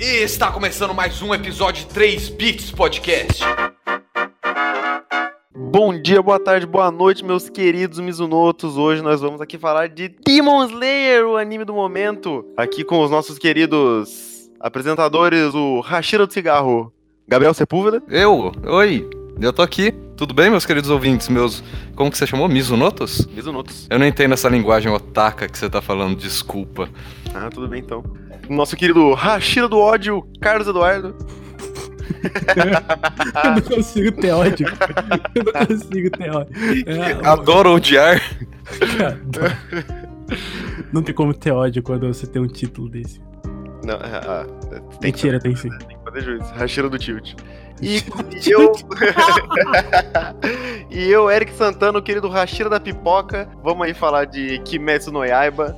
E está começando mais um episódio de 3 Bits Podcast. Bom dia, boa tarde, boa noite, meus queridos Mizunotos. Hoje nós vamos aqui falar de Demon Slayer, o anime do momento. Aqui com os nossos queridos apresentadores, o Hashira do Cigarro, Gabriel Sepúlveda. Eu? Oi, eu tô aqui. Tudo bem, meus queridos ouvintes? Meus. Como que você chamou? Mizunotos? Mizunotos. Eu não entendo essa linguagem otaka que você tá falando, desculpa. Ah, tudo bem então. Nosso querido Hashira do ódio, Carlos Eduardo. eu não consigo ter ódio. Eu não consigo ter ódio. É, Adoro odiar. não tem como ter ódio quando você tem um título desse. Não, ah, ah, tem que, Mentira, tem sim. tem que fazer juízo. Hashira do Tilt. E eu. e eu, Eric Santana, o querido Hashira da Pipoca. Vamos aí falar de Kimetsu no Yaiba.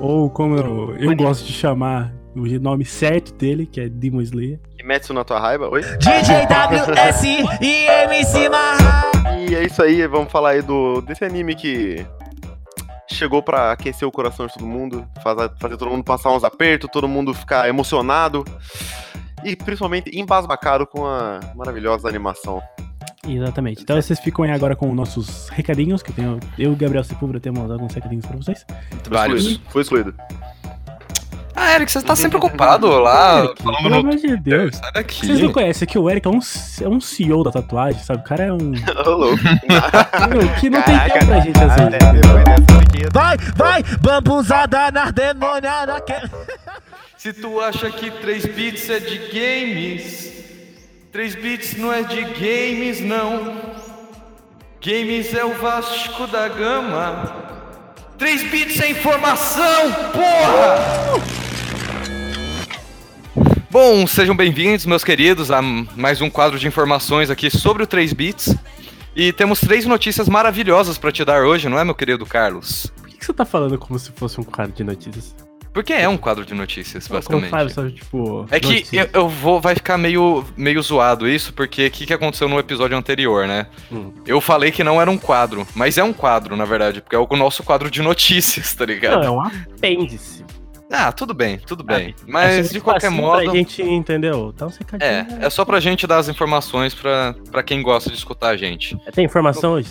Ou como eu, eu gosto de chamar o nome certo dele, que é Demon Slayer. Kimetsu na tua raiva, oi? DJ WS e MC. E é isso aí, vamos falar aí do, desse anime que chegou pra aquecer o coração de todo mundo, fazer, fazer todo mundo passar uns apertos, todo mundo ficar emocionado e principalmente embasbacado com a maravilhosa animação. Exatamente. Então vocês ficam aí agora com nossos recadinhos, que eu, tenho, eu e o Gabriel Sepúlveda temos alguns recadinhos pra vocês. Vários. Foi excluído. Ah, Eric, você tá sempre ocupado lá, Eric, falando pelo no amor de Deus. Sai daqui. Vocês não conhecem que o Eric é um, é um CEO da tatuagem, sabe? O cara é um. Ô, louco. Que não tem tempo pra gente aqui, Vai, vai, bambuzada na demoniada. Se tu acha que 3 bits é de games, 3 bits não é de games, não. Games é o Vasco da Gama. 3 bits é informação, porra! Bom, sejam bem-vindos, meus queridos, a mais um quadro de informações aqui sobre o 3 bits. E temos três notícias maravilhosas pra te dar hoje, não é, meu querido Carlos? Por que que você tá falando como se fosse um quadro de notícias? Porque é um quadro de notícias, basicamente. sabe, tipo. É que eu, eu vou, vai ficar meio, meio zoado isso, porque o que, que aconteceu no episódio anterior, né? Hum. Eu falei que não era um quadro, mas é um quadro, na verdade, porque é o nosso quadro de notícias, tá Não, ligado? é um apêndice. Ah, tudo bem, tudo bem. É Mas só de qualquer facinho modo. Pra gente, entendeu? Dá uns recadinhos. É, é só pra gente dar as informações pra, pra quem gosta de escutar a gente. Tem informação hoje?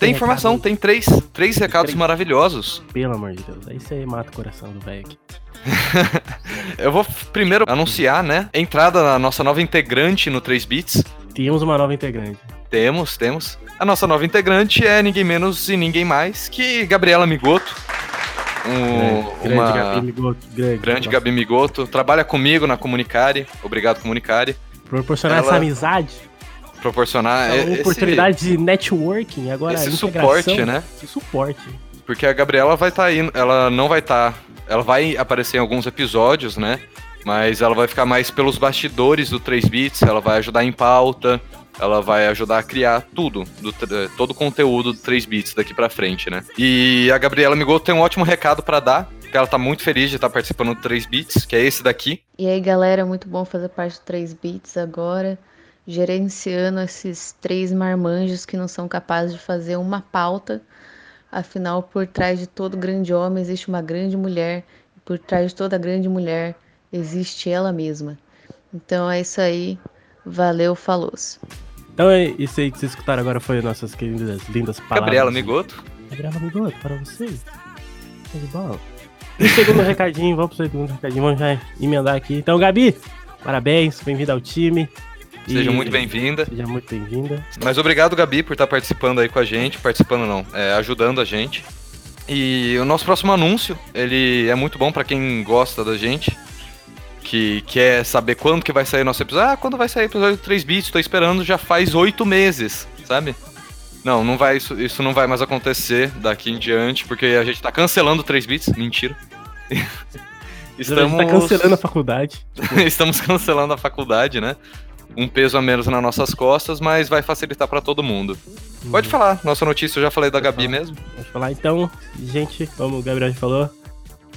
Tem informação, recado? tem três, três recados Três. maravilhosos. Pelo amor de Deus. Aí você mata o coração do velho aqui. Eu vou primeiro anunciar, né? a Entrada na nossa nova integrante no 3 Bits. Temos uma nova integrante. Temos, temos. A nossa nova integrante é ninguém menos e ninguém mais que Gabriela Migoto. Um, grande uma Gabi Migoto. Grande, grande. Gabi Migoto. Trabalha comigo na Comunicare. Obrigado, Comunicare. Proporcionar Ela- essa amizade. Proporcionar essa esse, oportunidade de networking. Agora, esse suporte, né? Esse suporte. Porque a Gabriela vai estar indo. Ela não vai estar. ela vai aparecer em alguns episódios, né? Mas ela vai ficar mais pelos bastidores do 3 Bits. Ela vai ajudar em pauta. Ela vai ajudar a criar tudo, do, todo o conteúdo do 3 Bits daqui pra frente, né? E a Gabriela Migoto tem um ótimo recado pra dar, que ela tá muito feliz de estar participando do 3 Bits, que é esse daqui. E aí, galera, muito bom fazer parte do 3 Bits agora, gerenciando esses três marmanjos que não são capazes de fazer uma pauta. Afinal, por trás de todo grande homem existe uma grande mulher, e por trás de toda grande mulher existe ela mesma. Então é isso aí. Valeu, falou. Então, é isso aí que vocês escutaram agora foi nossas queridas, lindas palavras. Gabriela Migoto. Gabriela Migoto, para vocês. Tudo bom? E segundo recadinho, vamos pro segundo recadinho, vamos já emendar aqui. Então, Gabi, parabéns, bem-vinda ao time. Seja E- muito bem-vinda. Seja muito bem-vinda. Mas obrigado, Gabi, por estar participando aí com a gente. Participando não, é, ajudando a gente. E o nosso próximo anúncio, ele é muito bom pra quem gosta da gente. Que quer saber quando que vai sair nosso episódio. Ah, quando vai sair o episódio 3 bits? Tô esperando já faz oito meses, sabe? Não, não vai, isso, isso não vai mais acontecer daqui em diante, porque a gente tá cancelando o 3 bits. Mentira. Estamos... tá cancelando a faculdade. Estamos cancelando a faculdade, né? Um peso a menos nas nossas costas, mas vai facilitar pra todo mundo. Pode falar, nossa notícia eu já falei da Gabi mesmo. Vamos falar então, gente, como o Gabriel já falou,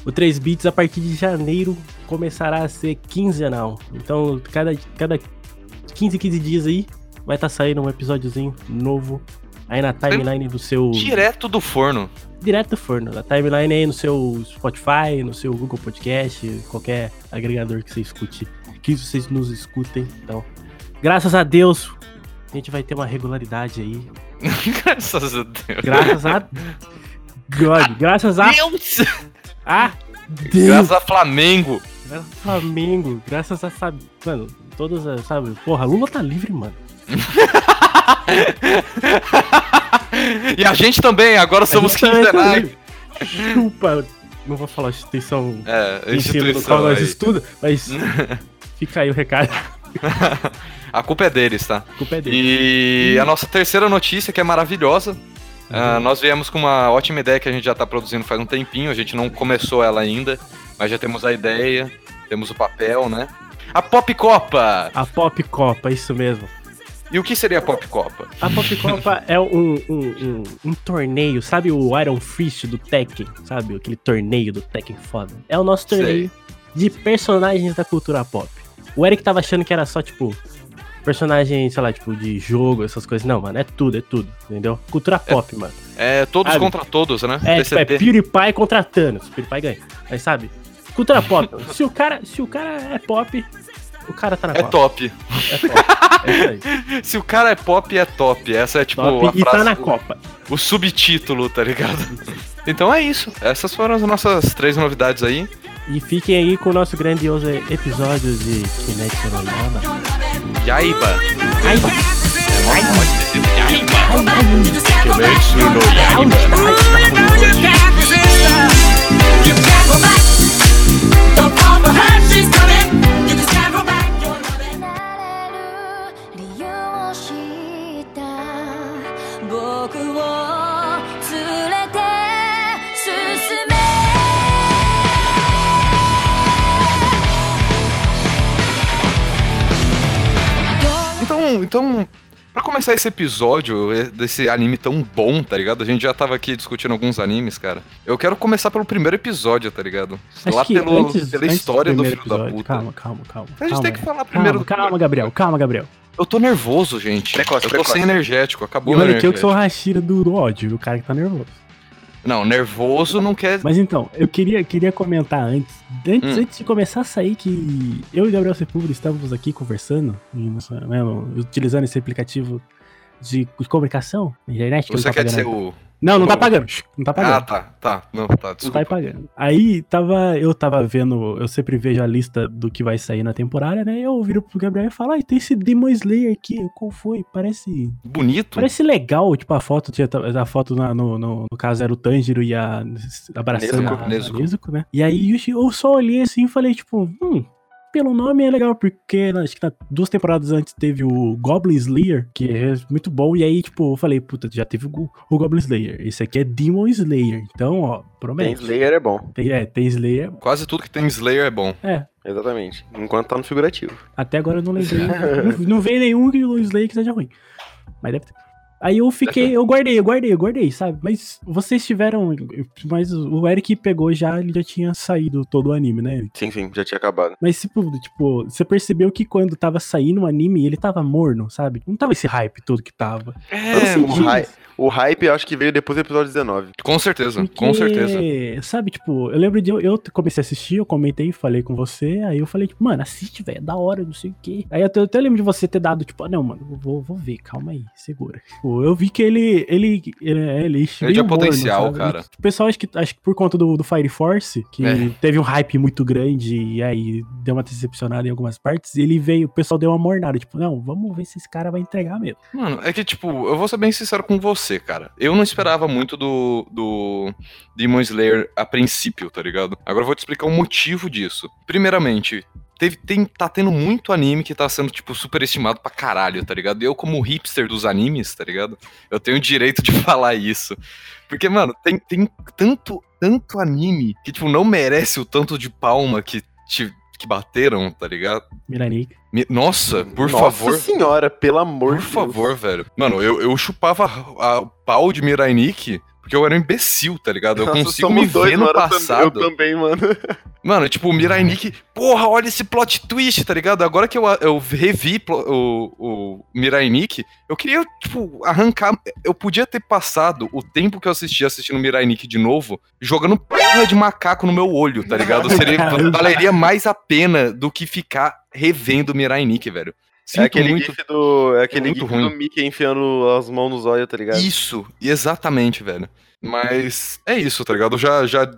o 3 bits a partir de janeiro começará a ser quinzenal. Então, cada, cada 15, 15 dias aí vai estar saindo um episódiozinho novo aí na timeline do seu. Direto do forno. Direto do forno. Na timeline aí no seu Spotify, no seu Google Podcast, qualquer agregador que você escute que vocês nos escutem. Então, graças a Deus, a gente vai ter uma regularidade aí. Graças a Deus. Graças a God, graças a Deus! a Deus, Graças a Flamengo. graças a Flamengo, graças a sabe, mano, todas as, sabe, porra, Lula tá livre, mano. E a gente também, agora somos A também tá quinzenários. livre. Chupa, não vou falar instituição É, no qual instituição. nós aí. estudamos, mas fica aí o recado, A culpa é deles, tá? a culpa é dele. E a nossa terceira notícia, que é maravilhosa. ah, nós viemos com uma ótima ideia que a gente já tá produzindo faz um tempinho, a gente não começou ela ainda, mas já temos a ideia, temos o papel, né? A Pop Copa! A Pop Copa, isso mesmo. E o que seria a Pop Copa? A Pop Copa é um, um, um, um torneio, sabe o Iron Fist do Tekken? Sabe aquele torneio do Tekken foda? É o nosso Sei. torneio de personagens da cultura pop. O Eric tava achando que era só, tipo, personagem, sei lá, tipo, de jogo, essas coisas. Não, mano, é tudo, é tudo, entendeu? Cultura pop, mano. É todos Sabe? contra todos, né? É, tipo, é. PewDiePie contra Thanos. PewDiePie ganha. Mas sabe? Cultura pop. se, o cara, se o cara é pop, o cara tá na É Copa. top. É top. É isso aí. Se o cara é pop, é top. Essa é tipo Top a e tá frase- na Copa. o subtítulo, tá ligado? Então é isso. Essas foram as nossas três novidades aí. E fiquem aí com o nosso grandioso episódio de Kinetic no Nova. Yaiba. Então, pra começar esse episódio eh, desse anime tão bom, tá ligado? A gente já tava aqui discutindo alguns animes, cara. Eu quero começar pelo primeiro episódio, tá ligado? Acho Lá que pelo, antes- pela antes história do primeiro filho da episódio- puta. Calma, calma, calma. A gente calma, tem que é. falar primeiro Calma, do calma, Gabriel, calma, Gabriel. Eu tô nervoso, gente. Precoce, eu tô precoce. sem energético, acabou E o olha que eu que sou o. Hashira do, do ódio, o cara que tá nervoso. Não, nervoso não quer... Mas então, eu queria, queria comentar antes, antes, Hum. antes de começar a sair que eu e Gabriel Sepúlveda estávamos aqui conversando, nossa, né, utilizando esse aplicativo de comunicação internet. Você tá quer dizer o... Não, não tá pagando. Não tá pagando. Ah, tá, tá. Não, tá, Não tá desculpa. pagando. Aí tava, eu tava vendo, eu sempre vejo a lista do que vai sair na temporada, né? Eu viro pro Gabriel e falo, ai, tem esse Demon Slayer aqui, qual foi? Parece. Bonito. Parece legal, tipo, a foto, tinha a foto na- no, no, no caso era o Tanjiro e a abraçando Nezuko, a, Nezuko. a Nezuko, né? E aí eu, eu só olhei assim e falei, tipo, hum, pelo nome é legal, porque né, acho que na- duas temporadas antes teve o Goblin Slayer, que é muito bom, e aí, tipo, eu falei, puta, já teve o, o Goblin Slayer. Esse aqui é Demon Slayer. Então, ó, Tem promete. Slayer é bom. Tem, é, tem Slayer. Quase tudo que tem Slayer é bom. É, Exatamente. Enquanto tá no figurativo. até agora eu não lembrei. não, não veio nenhum que o Slayer que seja ruim. Mas deve ter. Aí eu fiquei, eu guardei, eu guardei, eu guardei, sabe? Mas vocês tiveram. Mas o Eric pegou já, ele já tinha saído todo o anime, né? Sim, sim, já tinha acabado. Mas, tipo, tipo, você percebeu que quando tava saindo o anime, ele tava morno, sabe? Não tava esse hype todo que tava. É, o senti hype- isso. O hype eu acho que veio depois do episódio 19. com certeza, Porque, com certeza. Sabe, tipo, eu lembro de. Eu, eu comecei a assistir, eu comentei, falei com você, aí eu falei, tipo, mano, assiste, velho, é da hora, não sei o quê. Aí eu até, eu até lembro de você ter dado, tipo, ah, não, mano, vou, vou ver, calma aí, segura. Tipo, eu vi que ele. Ele. Ele, ele, Ele tinha potencial, sabe? cara. O pessoal, acho que, acho que por conta do, do Fire Force, que É. teve um hype muito grande e aí deu uma decepcionada em algumas partes, ele veio, o pessoal deu uma mornada, tipo, não, vamos ver se esse cara vai entregar mesmo. Mano, é que, tipo, eu vou ser bem sincero com você, cara. Eu não esperava muito do, do Demon Slayer a princípio, tá ligado? Agora eu vou te explicar o motivo disso. Primeiramente, teve, tem, tá tendo muito anime que tá sendo, tipo, superestimado pra caralho, tá ligado? Eu, como hipster dos animes, tá ligado? Eu tenho o direito de falar isso. Porque, mano, tem, tem tanto, tanto anime que, tipo, não merece o tanto de palma que, te, que bateram, tá ligado? Miranik. Nossa, por Nossa favor. senhora, pelo amor Por de Deus. favor, velho. Mano, eu, eu chupava a- o pau de Mirainik Porque eu era um imbecil, tá ligado? Eu Nossa, consigo me ver no passado. Eu também, mano. Mano, tipo, o Mirai Nikki, porra, olha esse plot twist, tá ligado? Agora que eu, eu revi o, o Mirai Nikki, eu queria, tipo, arrancar. Eu podia ter passado o tempo que eu assisti assistindo Mirai Nikki de novo, jogando porra de macaco no meu olho, tá ligado? Seria, valeria mais a pena do que ficar revendo Mirai Nikki, velho. É Sinto aquele muito. gif do. É aquele muito gif ruim. do Mickey enfiando as mãos nos olhos, tá ligado? Isso, exatamente, velho. Mas é isso, tá ligado? Eu já, já,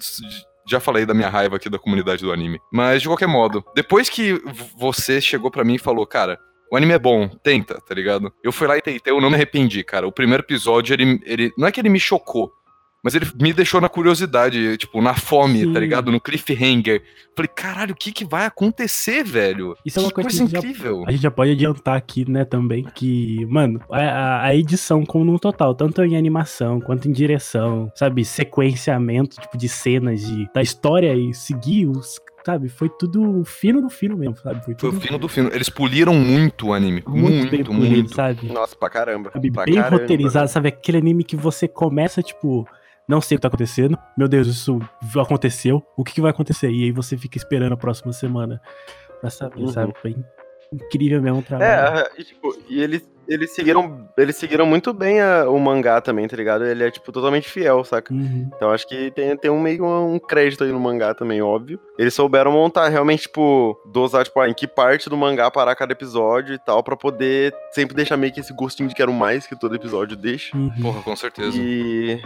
já falei da minha raiva aqui da comunidade do anime. Mas de qualquer modo, depois que você chegou pra mim e falou, cara, o anime é bom, tenta, tá ligado? Eu fui lá e tentei, eu não me arrependi, cara. O primeiro episódio, ele, ele. Não é que ele me chocou. Mas ele me deixou na curiosidade, tipo, na fome, Sim. tá ligado? No cliffhanger. Falei, caralho, o que que vai acontecer, velho? Isso é uma que coisa coisa que já- incrível. A gente já pode adiantar aqui, né, também, que, mano, a, a- edição como num total, tanto em animação quanto em direção, sabe, sequenciamento, tipo, de cenas de, da história e seguir os, sabe, foi tudo fino do fino mesmo, sabe? Foi tudo o fino do fino. Eles poliram muito o anime. muito, Muito, bem muito. polido, sabe? Nossa, pra caramba. Sabe, pra bem caramba. roteirizado, sabe? Aquele anime que você começa, tipo, não sei o que tá acontecendo. Meu Deus, isso aconteceu. O que, que vai acontecer? E aí você fica esperando a próxima semana pra saber, Uhum. sabe? Foi incrível mesmo o trabalho. É, e, tipo, e eles, eles seguiram. Eles seguiram muito bem a- o mangá também, tá ligado? Ele é, tipo, totalmente fiel, saca? Uhum. Então acho que tem, tem um meio um crédito aí no mangá também, óbvio. Eles souberam montar realmente, tipo, dosar, tipo, ah, em que parte do mangá parar cada episódio e tal, pra poder sempre deixar meio que esse gostinho de quero mais que todo episódio deixa. Uhum. Porra, com certeza. E.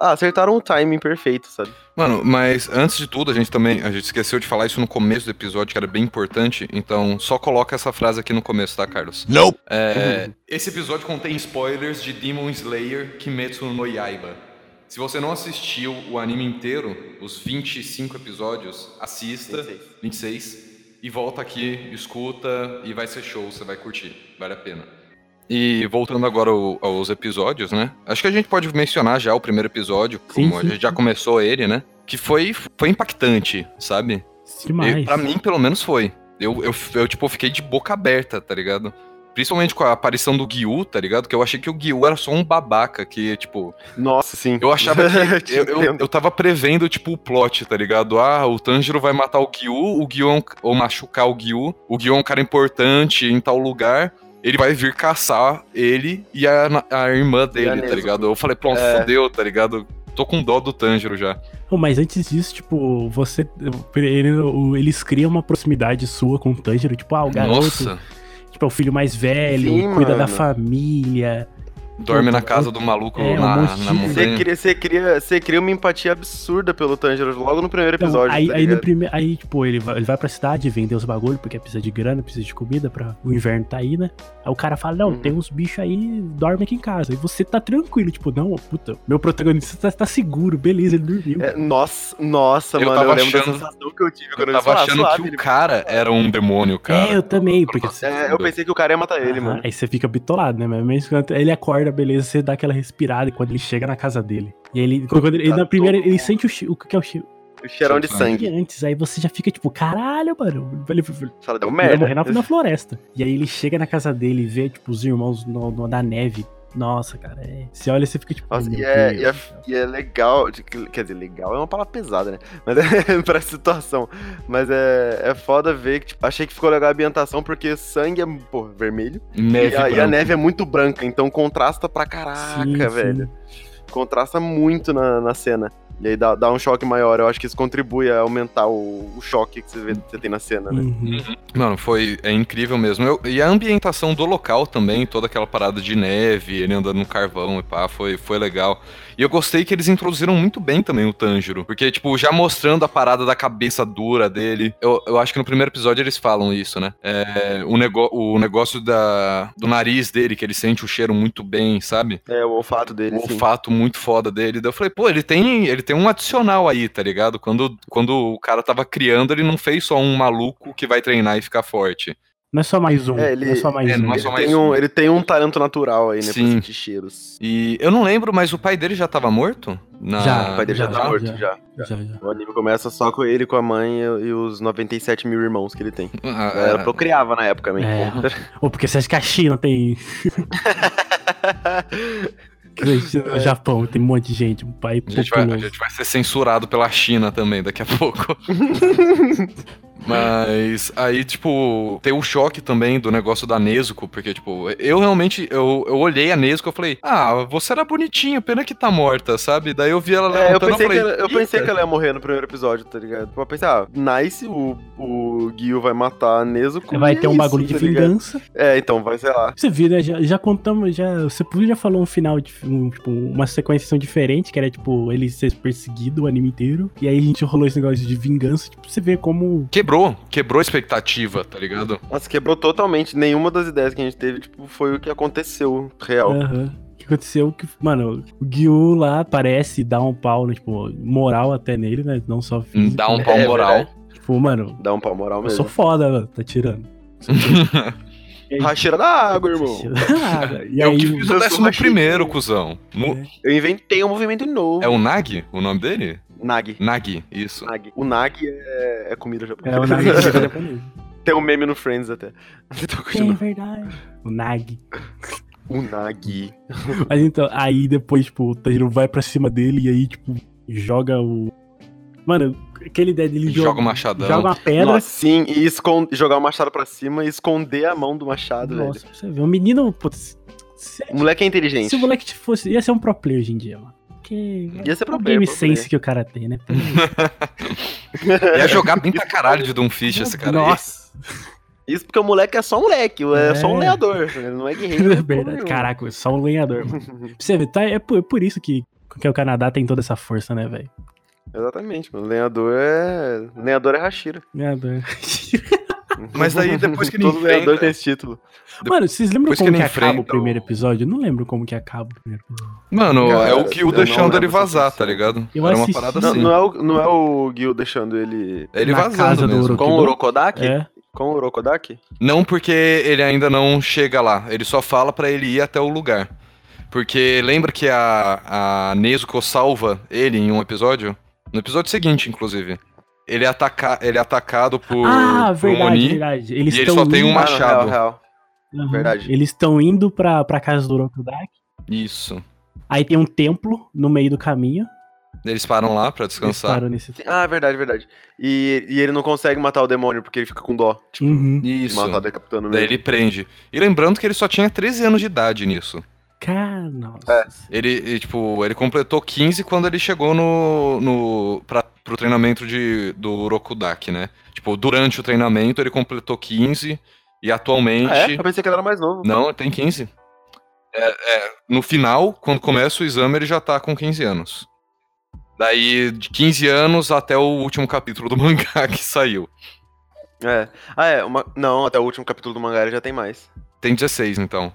Ah, acertaram o timing perfeito, sabe? Mano, mas antes de tudo, a gente também. A gente esqueceu de falar isso no começo do episódio, que era bem importante. Então, só coloca essa frase aqui no começo, tá, Carlos? Nope. É, esse episódio contém spoilers de Demon Slayer Kimetsu no Yaiba. Se você não assistiu o anime inteiro, os 25 episódios, assista. 26. 26. E volta aqui, escuta e vai ser show, você vai curtir. Vale a pena. E voltando agora ao- aos episódios, né? Acho que a gente pode mencionar já o primeiro episódio, Sim, como sim. a gente já começou ele, né? Que foi, foi impactante, sabe? Demais. Eu, pra mim, pelo menos, foi. Eu, eu, eu, tipo, fiquei de boca aberta, tá ligado? Principalmente com a aparição do Gyu, tá ligado? Que eu achei que o Gyu era só um babaca, que, tipo... Nossa, sim. Eu achava que... Eu, eu, eu tava prevendo, tipo, o plot, tá ligado? Ah, o Tanjiro vai matar o Gyu, o Gyu... é um- Ou machucar o Gyu. O Gyu é um cara importante em tal lugar. Ele vai vir caçar ele e a, a irmã dele, tá ligado? Eu falei, pronto, É. fodeu, tá ligado? Tô com dó do Tanjiro já. Mas antes disso, tipo, você. ele- eles criam uma proximidade sua com o Tanjiro, tipo, ah, o garoto, Nossa, tipo, é o filho mais velho, Sim, cuida da mano. família. Dorme na casa do maluco é, um na, na Você montanha. cria, você, cria, você cria uma empatia absurda pelo Tanjiro logo no primeiro Então, episódio. aí, tá aí, no prime... aí, tipo, ele vai, ele vai pra cidade vender os bagulhos, porque precisa de grana, precisa de comida, pra... o inverno tá aí, né? Aí o cara fala, não, Uhum. tem uns bichos aí, dorme aqui em casa. E você tá tranquilo, tipo, não, puta, meu protagonista tá, tá seguro, beleza, ele dormiu. É, nossa, nossa, Eu mano, eu tava lembro achando- da sensação que eu tive quando Eu tava achando suave, que o cara era um demônio, cara. É, eu também, porque... É, eu pensei que o cara ia matar ele, Aham, mano. Aí você fica bitolado, né? Mas mesmo quando ele acorda, beleza, você dá aquela respirada e quando ele chega na casa dele. E ele, quando ele, ele Tá na primeira, todo ele sente o, o que é o cheiro O cheirão de sangue. antes, aí você já fica tipo, caralho, mano. Ele, Fala, deu vai morrer merda. na, na floresta. E aí ele chega na casa dele e vê, tipo, os irmãos no, no- na neve. Nossa, cara, é... você olha e você fica tipo. Nossa, e é, e, é, e é legal, quer dizer, legal é uma palavra pesada, né? Mas é pra situação. Mas é, é foda ver que, tipo, achei que ficou legal a ambientação, porque sangue é, pô, vermelho. Neve e, a, e a neve é muito branca, então contrasta pra caraca, Sim, sim. velho. Contrasta muito na, na cena. E aí dá, dá um choque maior. Eu acho que isso contribui a aumentar o, o choque que você, vê, você tem na cena, né? Uhum. Mano, foi é incrível mesmo. Eu- e a ambientação do local também, toda aquela parada de neve, ele andando no carvão e pá, foi, foi legal. E eu gostei que eles introduziram muito bem também o Tanjiro. Porque, tipo, já mostrando a parada da cabeça dura dele. Eu, eu acho que no primeiro episódio eles falam isso, né? É, o, nego, o negócio da, do nariz dele, que ele sente o cheiro muito bem, sabe? É, o olfato dele, o sim. olfato muito foda dele. Daí eu falei, pô, ele tem, ele tem um adicional aí, tá ligado? Quando, quando o cara tava criando, ele não fez só um maluco que vai treinar e ficar forte. Não é só mais um. É, ele- não é só mais é, um. não é Ele só mais tem, um. um, ele tem um talento natural aí, né? Sim. Pra sentir cheiros. E eu não lembro, mas o pai dele já tava morto? Na... Já, O pai dele já, já, tá morto, já. já. Já, já. O anime começa só com ele, com a mãe e, e os 97 mil irmãos que ele tem. Ah, A galera é. procriava na época, man. É. Ou porque você acha que a China tem. No Japão tem um monte de gente, um pai A gente, vai, a gente vai ser censurado pela China também daqui a pouco. Mas aí, tipo, tem o choque também do negócio da Nezuko, porque, tipo, eu realmente, eu, eu olhei a Nezuko e falei, ah, você era bonitinha, pena que tá morta, sabe? Daí eu vi ela É, eu levantando pensei, que falei, ela, eu pensei que ela ia morrer no primeiro episódio, tá ligado? Eu pensei, ah, nice, o, o Gil vai matar a Nezuko. Vai ter um isso, bagulho de tá vingança. É, então, vai ser lá. Você viu, né? Já, já contamos, já. Você já falou um final, de, um, tipo, uma sequência diferente, que era tipo ele ser perseguido o anime inteiro. E aí a gente rolou esse negócio de vingança. Tipo, você vê como. Quebrou, quebrou a expectativa, tá ligado? Nossa, quebrou totalmente. Nenhuma das ideias que a gente teve, tipo, foi o que aconteceu, real. Aham. O que aconteceu? Que, mano, o Gyu lá parece dar um pau, né, tipo, moral até nele, né? Não só físico. Dá um pau É moral. verdade. Tipo, mano, Dá um pau moral eu mesmo. sou foda, mano. Tá tirando. Racheira da água, irmão. e eu aí, que fiz o eu décimo primeiro, cuzão. Mu- Eu inventei um movimento novo. É o Nag, o nome dele? Nag. Nagi, isso. Nag. O Nag é, é comida japonesa. é o Nag de japonês. Tem um meme no Friends até. Então, É verdade. O Nag. O Nag. Mas então, aí depois, tipo, o Tanjiro vai pra cima dele e aí, tipo, joga o. Mano, aquele ideia dele Joga joga, o machadão. joga uma pedra. Nossa, sim, e escon- jogar o machado pra cima e esconder a mão do machado, Nossa, velho. pra você ver. O menino, putz, se, O moleque é inteligente. se o moleque fosse. ia ser um pro player hoje em dia, mano. Porque. Ia ser pro o player, game pro sense player. que o cara tem, né? Ia jogar bem pra caralho de Doomfist esse cara. Nossa. Isso porque o moleque é só um moleque, é, É. só um lenhador. Ele não é guerreiro. É verdade. Caraca, só um lenhador, mano. Você ver, tá, é, por, é por isso que, que o Canadá tem toda essa força, né, velho? Exatamente, mano. Lenhador é. Lenhador é Hashira. Lenhador. Mas daí, depois que ele Todo lenhador enfrenta- tem esse título. Mano, vocês lembram Depois que como que, ele acaba o primeiro episódio? Eu não lembro como que acaba o primeiro episódio. Mano, Cara, é o Gil deixando ele vazar, tá ligado? Eu Era uma parada Não, assim. não é o, não é o Gil deixando ele. Ele Na vazando mesmo. Com o Orokodaki? É. Com o Orokodaki? Não porque ele ainda não chega lá, ele só fala pra ele ir até o lugar. Porque lembra que a, a Nezuko salva ele em um episódio? No episódio seguinte, inclusive. Ele é, ataca, ele é atacado por, Ah, por um verdade, Oni. verdade. Eles e ele só tem um indo- machado. Real, real. Aham. verdade. Eles estão indo pra, pra casa do Orokudaki. Isso. Aí tem um templo no meio do caminho. Eles param lá pra Eles descansar. param nesse. Ah, verdade, verdade. E, e ele não consegue matar o demônio porque ele fica com dó. Tipo, Uhum. Isso. matar decapitando Daí mesmo. ele prende. E lembrando que ele só tinha 13 anos de idade nisso. Cara, nossa. É. Ele, e, tipo, ele completou 15 quando ele chegou no, no pra, pro treinamento de, do Rokudaki, né? Tipo, durante o treinamento ele completou 15 e atualmente... Ah, é? Eu pensei que ele era mais novo. Não, ele tem 15. É, é, no final, quando começa o exame, ele já tá com 15 anos. Daí, de 15 anos até o último capítulo do mangá que saiu. É. Ah, é. Uma... Não, até o último capítulo do mangá ele já tem mais. Tem 16, então.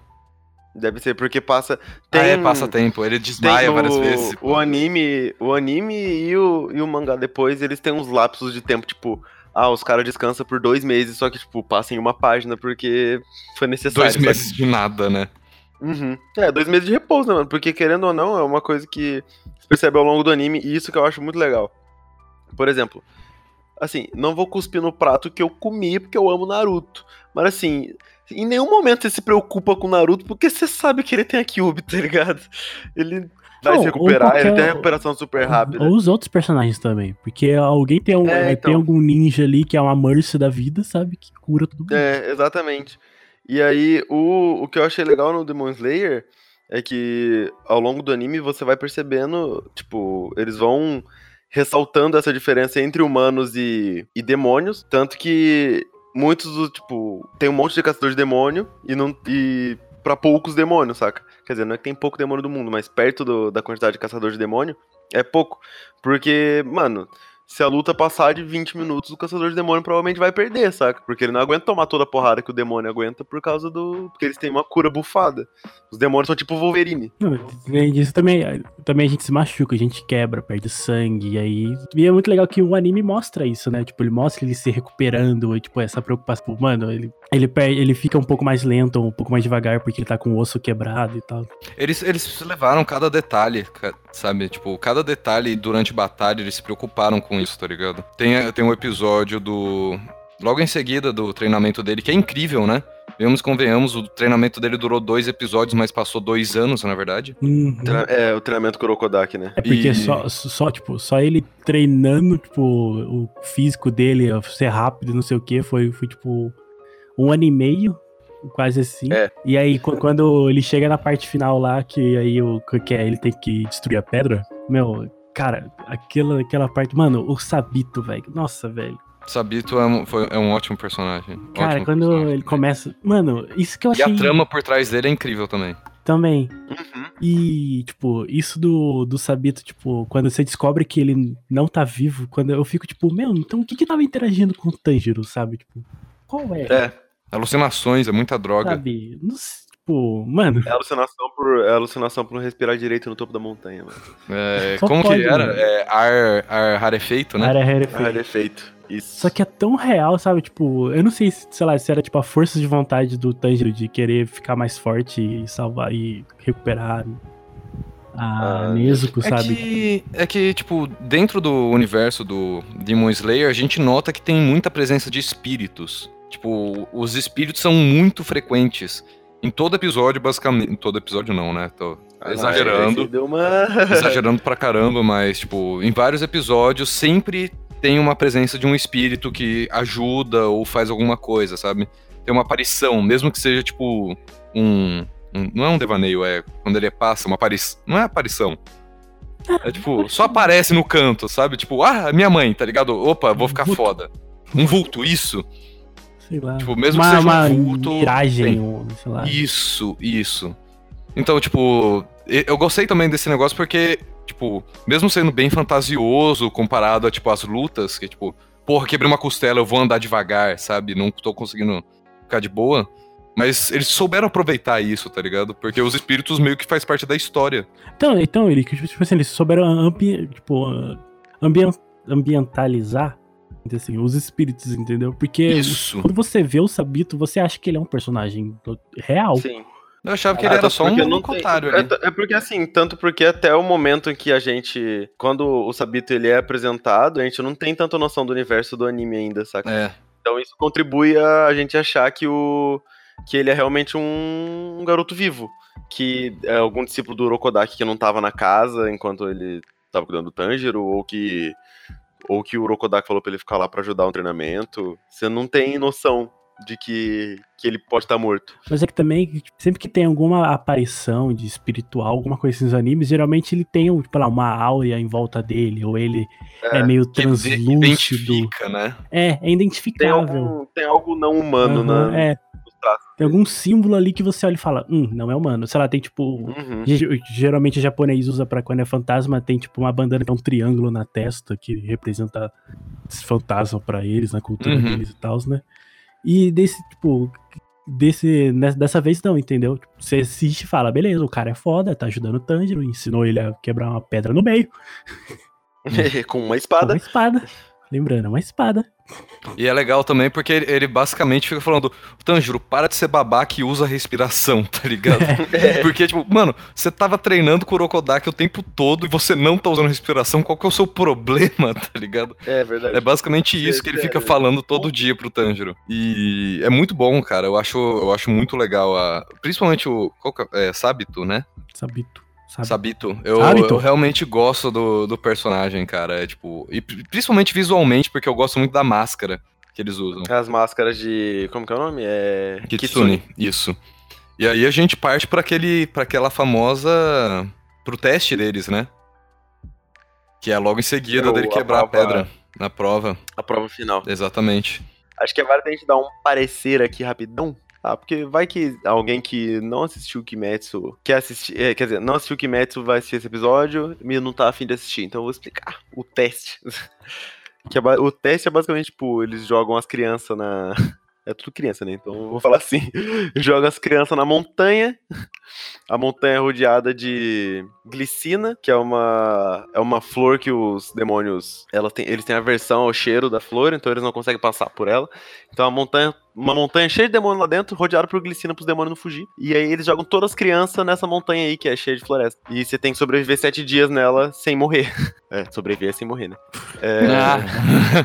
Deve ser porque passa. Tem, Ah, é, passa tempo. Ele desmaia o, várias vezes. O anime, o anime e o, e o mangá depois, eles têm uns lapsos de tempo, tipo. Ah, os caras descansam por dois meses, só que, tipo, passam em uma página porque foi necessário. Dois sabe? meses de nada, né? Uhum. É, dois meses de repouso, né, mano? Porque, querendo ou não, é uma coisa que você percebe ao longo do anime, e isso que eu acho muito legal. Por exemplo, assim, não vou cuspir no prato que eu comi porque eu amo Naruto. Mas assim, em nenhum momento você se preocupa com Naruto porque você sabe que ele tem a Kyuubi, tá ligado? Ele vai Não, se recuperar, ele qualquer- tem a recuperação super rápida. Ou os outros personagens também. Porque alguém tem, um, É, é, então. tem algum ninja ali que é uma Mercy da vida, sabe? Que cura tudo mundo. É, exatamente. E aí, o, o que eu achei legal no Demon Slayer é que ao longo do anime você vai percebendo, tipo, eles vão ressaltando essa diferença entre humanos e, e demônios, tanto que muitos do, tipo, tem um monte de caçador de demônio e não e para poucos demônios, saca? Quer dizer, não é que tem pouco demônio do mundo, mas perto do- da quantidade de caçador de demônio é pouco, porque, mano, se a luta passar de 20 minutos, o caçador de demônio provavelmente vai perder, saca? Porque ele não aguenta tomar toda a porrada que o demônio aguenta por causa do. Porque eles têm uma cura bufada. Os demônios são tipo Wolverine. Não, além disso, também, também a gente se machuca, a gente quebra, perde sangue, e aí... E é muito legal que o anime mostra isso, né? Tipo, ele mostra ele se recuperando, e, tipo, essa preocupação. Tipo, mano, ele, ele, per- ele fica um pouco mais lento, um pouco mais devagar, porque ele tá com o osso quebrado e tal. Eles, eles levaram cada detalhe, sabe? Tipo, cada detalhe durante batalha eles se preocuparam com isso, tá ligado? Tem, tem um episódio do. Logo em seguida do treinamento dele, que é incrível, né? Vemos convenhamos, o treinamento dele durou dois episódios, mas passou dois anos, na verdade. Uhum. É, o treinamento com o Urokodaki, né? É porque E- só, só, tipo, só ele treinando, tipo, o físico dele, ser rápido, e não sei o que, foi, foi, tipo, um ano e meio, quase assim. É. E aí, qu- quando ele chega na parte final lá, que aí o que é, ele tem que destruir a pedra, meu, cara, aquela, aquela parte, mano, o Sabito, velho, nossa, velho. Sabito é um, foi- é um ótimo personagem. Cara, ótimo quando personagem. ele começa, mano, isso que eu E achei a trama por trás dele é incrível também. também. Uhum. E, tipo, isso do, do Sabito, tipo, quando você descobre que ele não tá vivo, quando eu fico, tipo, meu, então o que que tava interagindo com o Tanjiro, sabe? Tipo, qual é? É, Alucinações, é muita droga. Sabe? Não sei, tipo, mano, é alucinação por, é alucinação por não respirar direito no topo da montanha, mano. É, como pode, que era? mano. É, ar, ar rarefeito, né? área Ah, refeita. ele é feito. Isso. Só que é tão real, sabe? Tipo, eu não sei, se, sei lá, se era tipo a força de vontade do Tanjiro de querer ficar mais forte e salvar e recuperar a Ah, Nezuko, É sabe? que, é que, tipo, dentro do universo do Demon Slayer, a gente nota que tem muita presença de espíritos. Tipo, os espíritos são muito frequentes. Em todo episódio, basicamente. Em todo episódio não, né? Tô Ah, exagerando. esse Deu uma... exagerando pra caramba, mas, tipo, em vários episódios sempre tem uma presença de um espírito que ajuda ou faz alguma coisa, sabe? Tem uma aparição, mesmo que seja, tipo, um. um- não é um devaneio, é quando ele passa, uma aparição. Não é aparição. É tipo, só aparece no canto, sabe? Tipo, ah, minha mãe, tá ligado? Opa, vou ficar foda. Um vulto, isso. Sei lá. Tipo, mesmo uma, que seja uma um vulto. miragem, um, sei lá. Isso, isso. Então, tipo, eu gostei também desse negócio porque, tipo, mesmo sendo bem fantasioso comparado a, tipo, as lutas, que, tipo, porra, quebrei uma costela, eu vou andar devagar, sabe? Não tô conseguindo ficar de boa. Mas eles souberam aproveitar isso, tá ligado? Porque os espíritos meio que faz parte da história. Então, então ele, tipo assim, eles souberam ambi tipo, ambien- ambientalizar assim, os espíritos, entendeu? Porque Isso. quando você vê o Sabito, você acha que ele é um personagem real. Sim. Eu achava que Ah, ele era tanto só um otário É, é porque assim, tanto porque até o momento em que a gente. Quando o Sabito ele é apresentado, a gente não tem tanta noção do universo do anime ainda, saca? É, Então isso contribui a a gente achar que o. que ele é realmente um, um garoto vivo. Que é algum discípulo do Urokodaki que não tava na casa enquanto ele tava cuidando do Tanjiro, ou que. Ou que o Urokodaki falou pra ele ficar lá pra ajudar no treinamento. Você não tem noção de que, que ele pode estar morto. Mas é que também, sempre que tem alguma aparição de espiritual, alguma coisa assim nos animes, geralmente ele tem tipo, lá, uma áurea em volta dele, ou ele é, meio que translúcido. identifica, né? É, é Tem, identificável. algum, tem algo não humano Aham, na, é, nos traços. tem algum símbolo ali que você olha e fala, hum, não é humano. Sei lá, tem tipo. Uhum. ge- Geralmente o japonês usa pra quando é fantasma, tem tipo uma bandana que é um triângulo na testa que representa esse fantasma pra eles, na cultura Uhum. deles e tal, né? E desse, tipo, desse, dessa vez não, entendeu? Tipo, Você assiste e fala, beleza, o cara é foda, tá ajudando o Tanjiro, ensinou ele a quebrar uma pedra no meio, com uma com espada. uma espada. Lembrando, é uma espada. E é legal também porque ele, ele basicamente fica falando: Tanjiro, para de ser babaca e usa a respiração, tá ligado? Porque, tipo, mano, você tava treinando com o Urokodaki o tempo todo e você não tá usando respiração, qual que é o seu problema, tá ligado? É verdade. É basicamente isso que ele fica falando todo dia pro Tanjiro. E é muito bom, cara. Eu acho, eu acho muito legal a. Principalmente o. Qual que é? é Sabito, né? Sabito. Sabe? Sabito. Eu, Sabito. eu realmente gosto do, do personagem, cara. É tipo. E pri- principalmente visualmente, porque eu gosto muito da máscara que eles usam. As máscaras de. Como que é o nome? É. Kitsune, isso. E aí a gente parte para aquele, para aquela famosa, pro teste deles, né? Que é logo em seguida o- dele a quebrar a, prova- pedra na prova, A prova final. exatamente. Acho que é válido a gente dar um parecer aqui rapidão. Ah, porque vai que alguém que não assistiu Kimetsu quer assistir. é, quer dizer, não assistiu Kimetsu vai assistir esse episódio e não tá afim de assistir. Então eu vou explicar o teste. que é o teste é basicamente, tipo, eles jogam as crianças na. É tudo criança, né? Então eu vou falar assim: jogam as crianças na montanha. A montanha é rodeada de glicina, que é uma é uma flor que os demônios, ela tem, eles têm aversão ao cheiro da flor, então eles não conseguem passar por ela. Então a montanha uma montanha cheia de demônio lá dentro, rodeado por glicina pros demônios não fugir. E aí eles jogam todas as crianças nessa montanha aí, que é cheia de floresta. E você tem que sobreviver sete dias nela sem morrer. É, sobreviver sem morrer, né? É...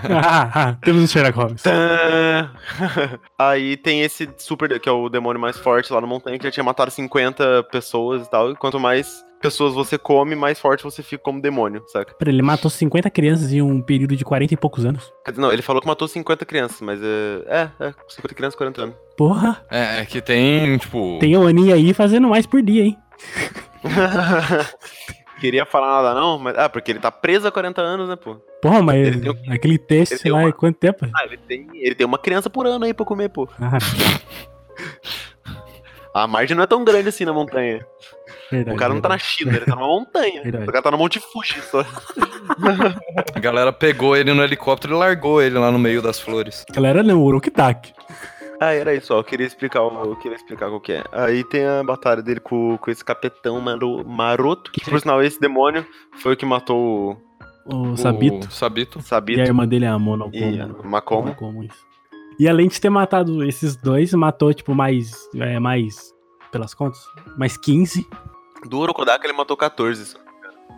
Ah, temos um Sherlock Holmes. Tã! Aí tem esse super, que é o demônio mais forte lá na montanha, que já tinha matado 50 pessoas e tal. E quanto mais pessoas você come, mais forte você fica como demônio, saca? Pera, ele matou 50 crianças em um período de 40 e poucos anos. Quer dizer, Não, ele falou que matou 50 crianças, mas é. É, é 50 crianças, 40 anos. Porra, é, é que tem, tipo. tem o Aninha aí fazendo mais por dia, hein? Queria falar nada não, mas. Ah, porque ele tá preso há 40 anos, né, pô? Porra, mas Ele tem aquele teste ele tem lá uma- é quanto tempo? Ah, ele tem, ele tem uma criança por ano aí pra comer, pô. Ah, A margem não é tão grande assim na montanha. Verdade. O cara não tá na. China, ele tá numa montanha. Verdade. O cara tá no Monte Fuji só. A galera pegou ele no helicóptero e largou ele lá no meio das flores. Galera, não, o Urukidak. Ah, era isso, ó. Eu queria explicar, o- eu queria explicar qual que é. Aí tem a batalha dele com, com esse capetão maro, maroto. Que, por sinal, esse demônio foi o que matou O Sabito. O Sabito. o E a Sabito irmã dele é a Monocomo. e o Macomo. Monocomo, isso. E além de ter matado esses dois, matou, tipo, mais. É, mais. Pelas contas? Mais 15. Do Orokodaka ele matou 14. só.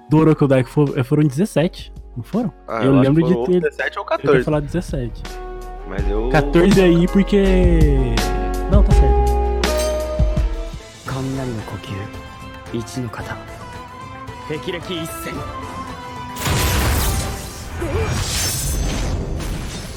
Do Urukidak for- foram 17. Não foram? Ah, Eu acho lembro que de foi ou ter- 17 ou Eu ia 14. falar 17. Mas eu. 14 aí porque. Não, tá certo. 雷の呼吸一の型霹靂一閃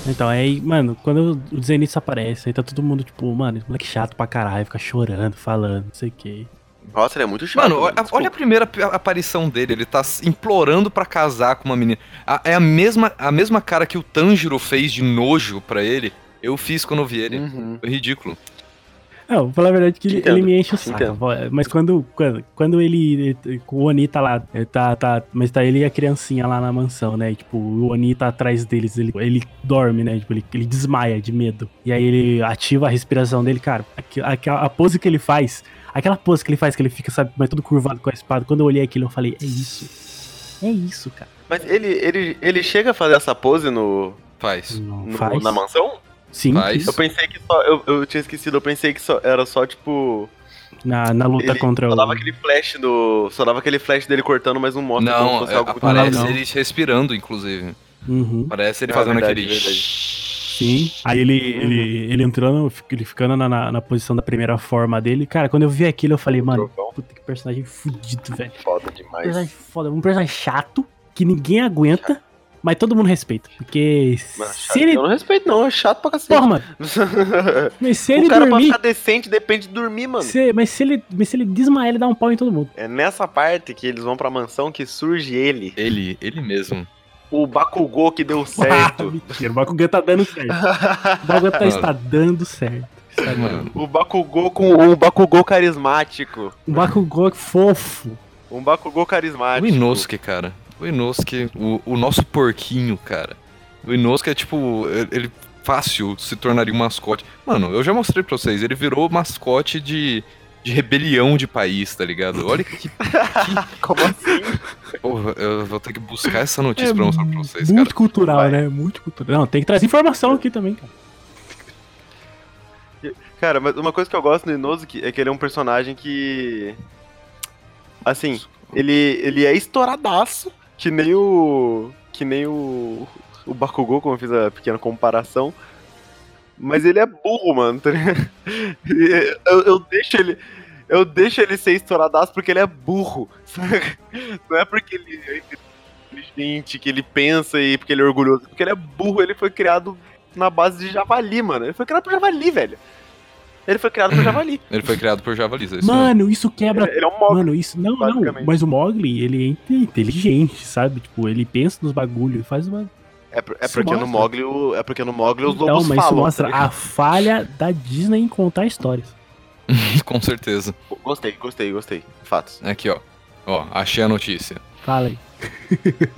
Então, aí, mano, quando o Zenitsu aparece, aí tá todo mundo, tipo, mano, esse moleque chato pra caralho, fica chorando, falando, não sei o quê. Nossa, ele é muito chato. Mano, olha, desculpa. olha a primeira ap- aparição dele. Ele tá implorando pra casar com uma menina. A- é a mesma, a mesma cara que o Tanjiro fez de nojo pra ele. Eu fiz quando eu vi ele. Uhum. Foi ridículo. Não, vou falar a verdade que ele, ele me enche o saco. entendo. Mas quando, quando, quando ele, ele- O Oni tá lá, ele tá, tá. Mas tá ele e a criancinha lá na mansão, né? E, tipo, o Oni tá atrás deles, ele, ele dorme, né? Tipo, ele, ele desmaia de medo. E aí ele ativa a respiração dele, cara. aqui- aquela- a pose que ele faz. Aquela pose que ele faz, que ele fica, sabe, mas todo curvado com a espada. Quando eu olhei aquilo, eu falei, é isso. É isso, cara. Mas ele, ele, ele chega a fazer essa pose no, Faz. No- faz. na mansão? Sim, Faz. Eu pensei que só. Eu, eu tinha esquecido, eu pensei que só era só, tipo. na, na luta Ele contra só o. dava aquele flash do. Só dava aquele flash dele cortando, mas não mostra como se Não, fosse é, algo aparece Não, não. ele respirando, inclusive. Uhum. Parece ele Ah, fazendo verdade, aquele. verdade. Sim. Aí ele, ele, ele entrando, ele ficando na, na, na posição da primeira forma dele. Cara, quando eu vi aquilo, eu falei, mano, puta que personagem fudido, velho. Foda Um demais. personagem foda, um personagem chato, que ninguém aguenta, mas todo mundo respeita. Porque Mano, se chato. ele. Eu não respeito, não. É chato pra cacete. Porra, mano, mas se ele o cara pra dormir. ficar decente depende de dormir, mano. se- mas, se ele, mas se ele desmaiar, ele dá um pau em todo mundo. É nessa parte que eles vão pra mansão que surge ele. Ele, ele mesmo. O Bakugou que deu Ah, certo. mentira, o Bakugan tá dando certo. O Bakugan tá, está dando certo. Está dando. Mano, o Bakugou com um Bakugou carismático. Um Bakugou fofo. Um Bakugou o carismático. Inosuke, cara. O Inosuke, o, o nosso porquinho, cara. O Inosuke é tipo. ele- Ele fácil se tornaria um mascote. Mano, eu já mostrei pra vocês, ele virou mascote de, de rebelião de país, tá ligado? Olha que. Como assim? Porra, eu vou ter que buscar essa notícia É pra mostrar pra vocês, muito cara. cultural, Vai. né? Muito cultural. Não, tem que trazer informação aqui também, cara. Cara, mas uma coisa que eu gosto do Inosuke é que ele é um personagem que. Assim, ele, ele é estouradaço, que nem o. Que nem o. O Bakugou, como eu fiz a pequena comparação. Mas ele é burro, mano, tá? Ele- Eu, eu deixo ele. Eu deixo ele ser estouradaço porque ele é burro. saca? Não é porque ele é inteligente, que ele pensa e porque ele é orgulhoso. Porque ele é burro, ele foi criado na base de javali, mano. Ele foi criado por javali, velho. Ele foi criado por javali. Ele foi criado por javalis, é isso. Mano, isso quebra. Ele é um mob. Mano, isso. Não, não. Mas o Mogli, ele é inte- inteligente, sabe? Tipo, ele pensa nos bagulhos, faz uma. É, é porque no. Mogli, é porque no Mogli os Então, lobos mas isso falam. mostra tá a falha da Disney em contar histórias. Com certeza. Gostei, gostei, gostei. Fatos. Aqui, ó. Ó, achei a notícia. Fala aí.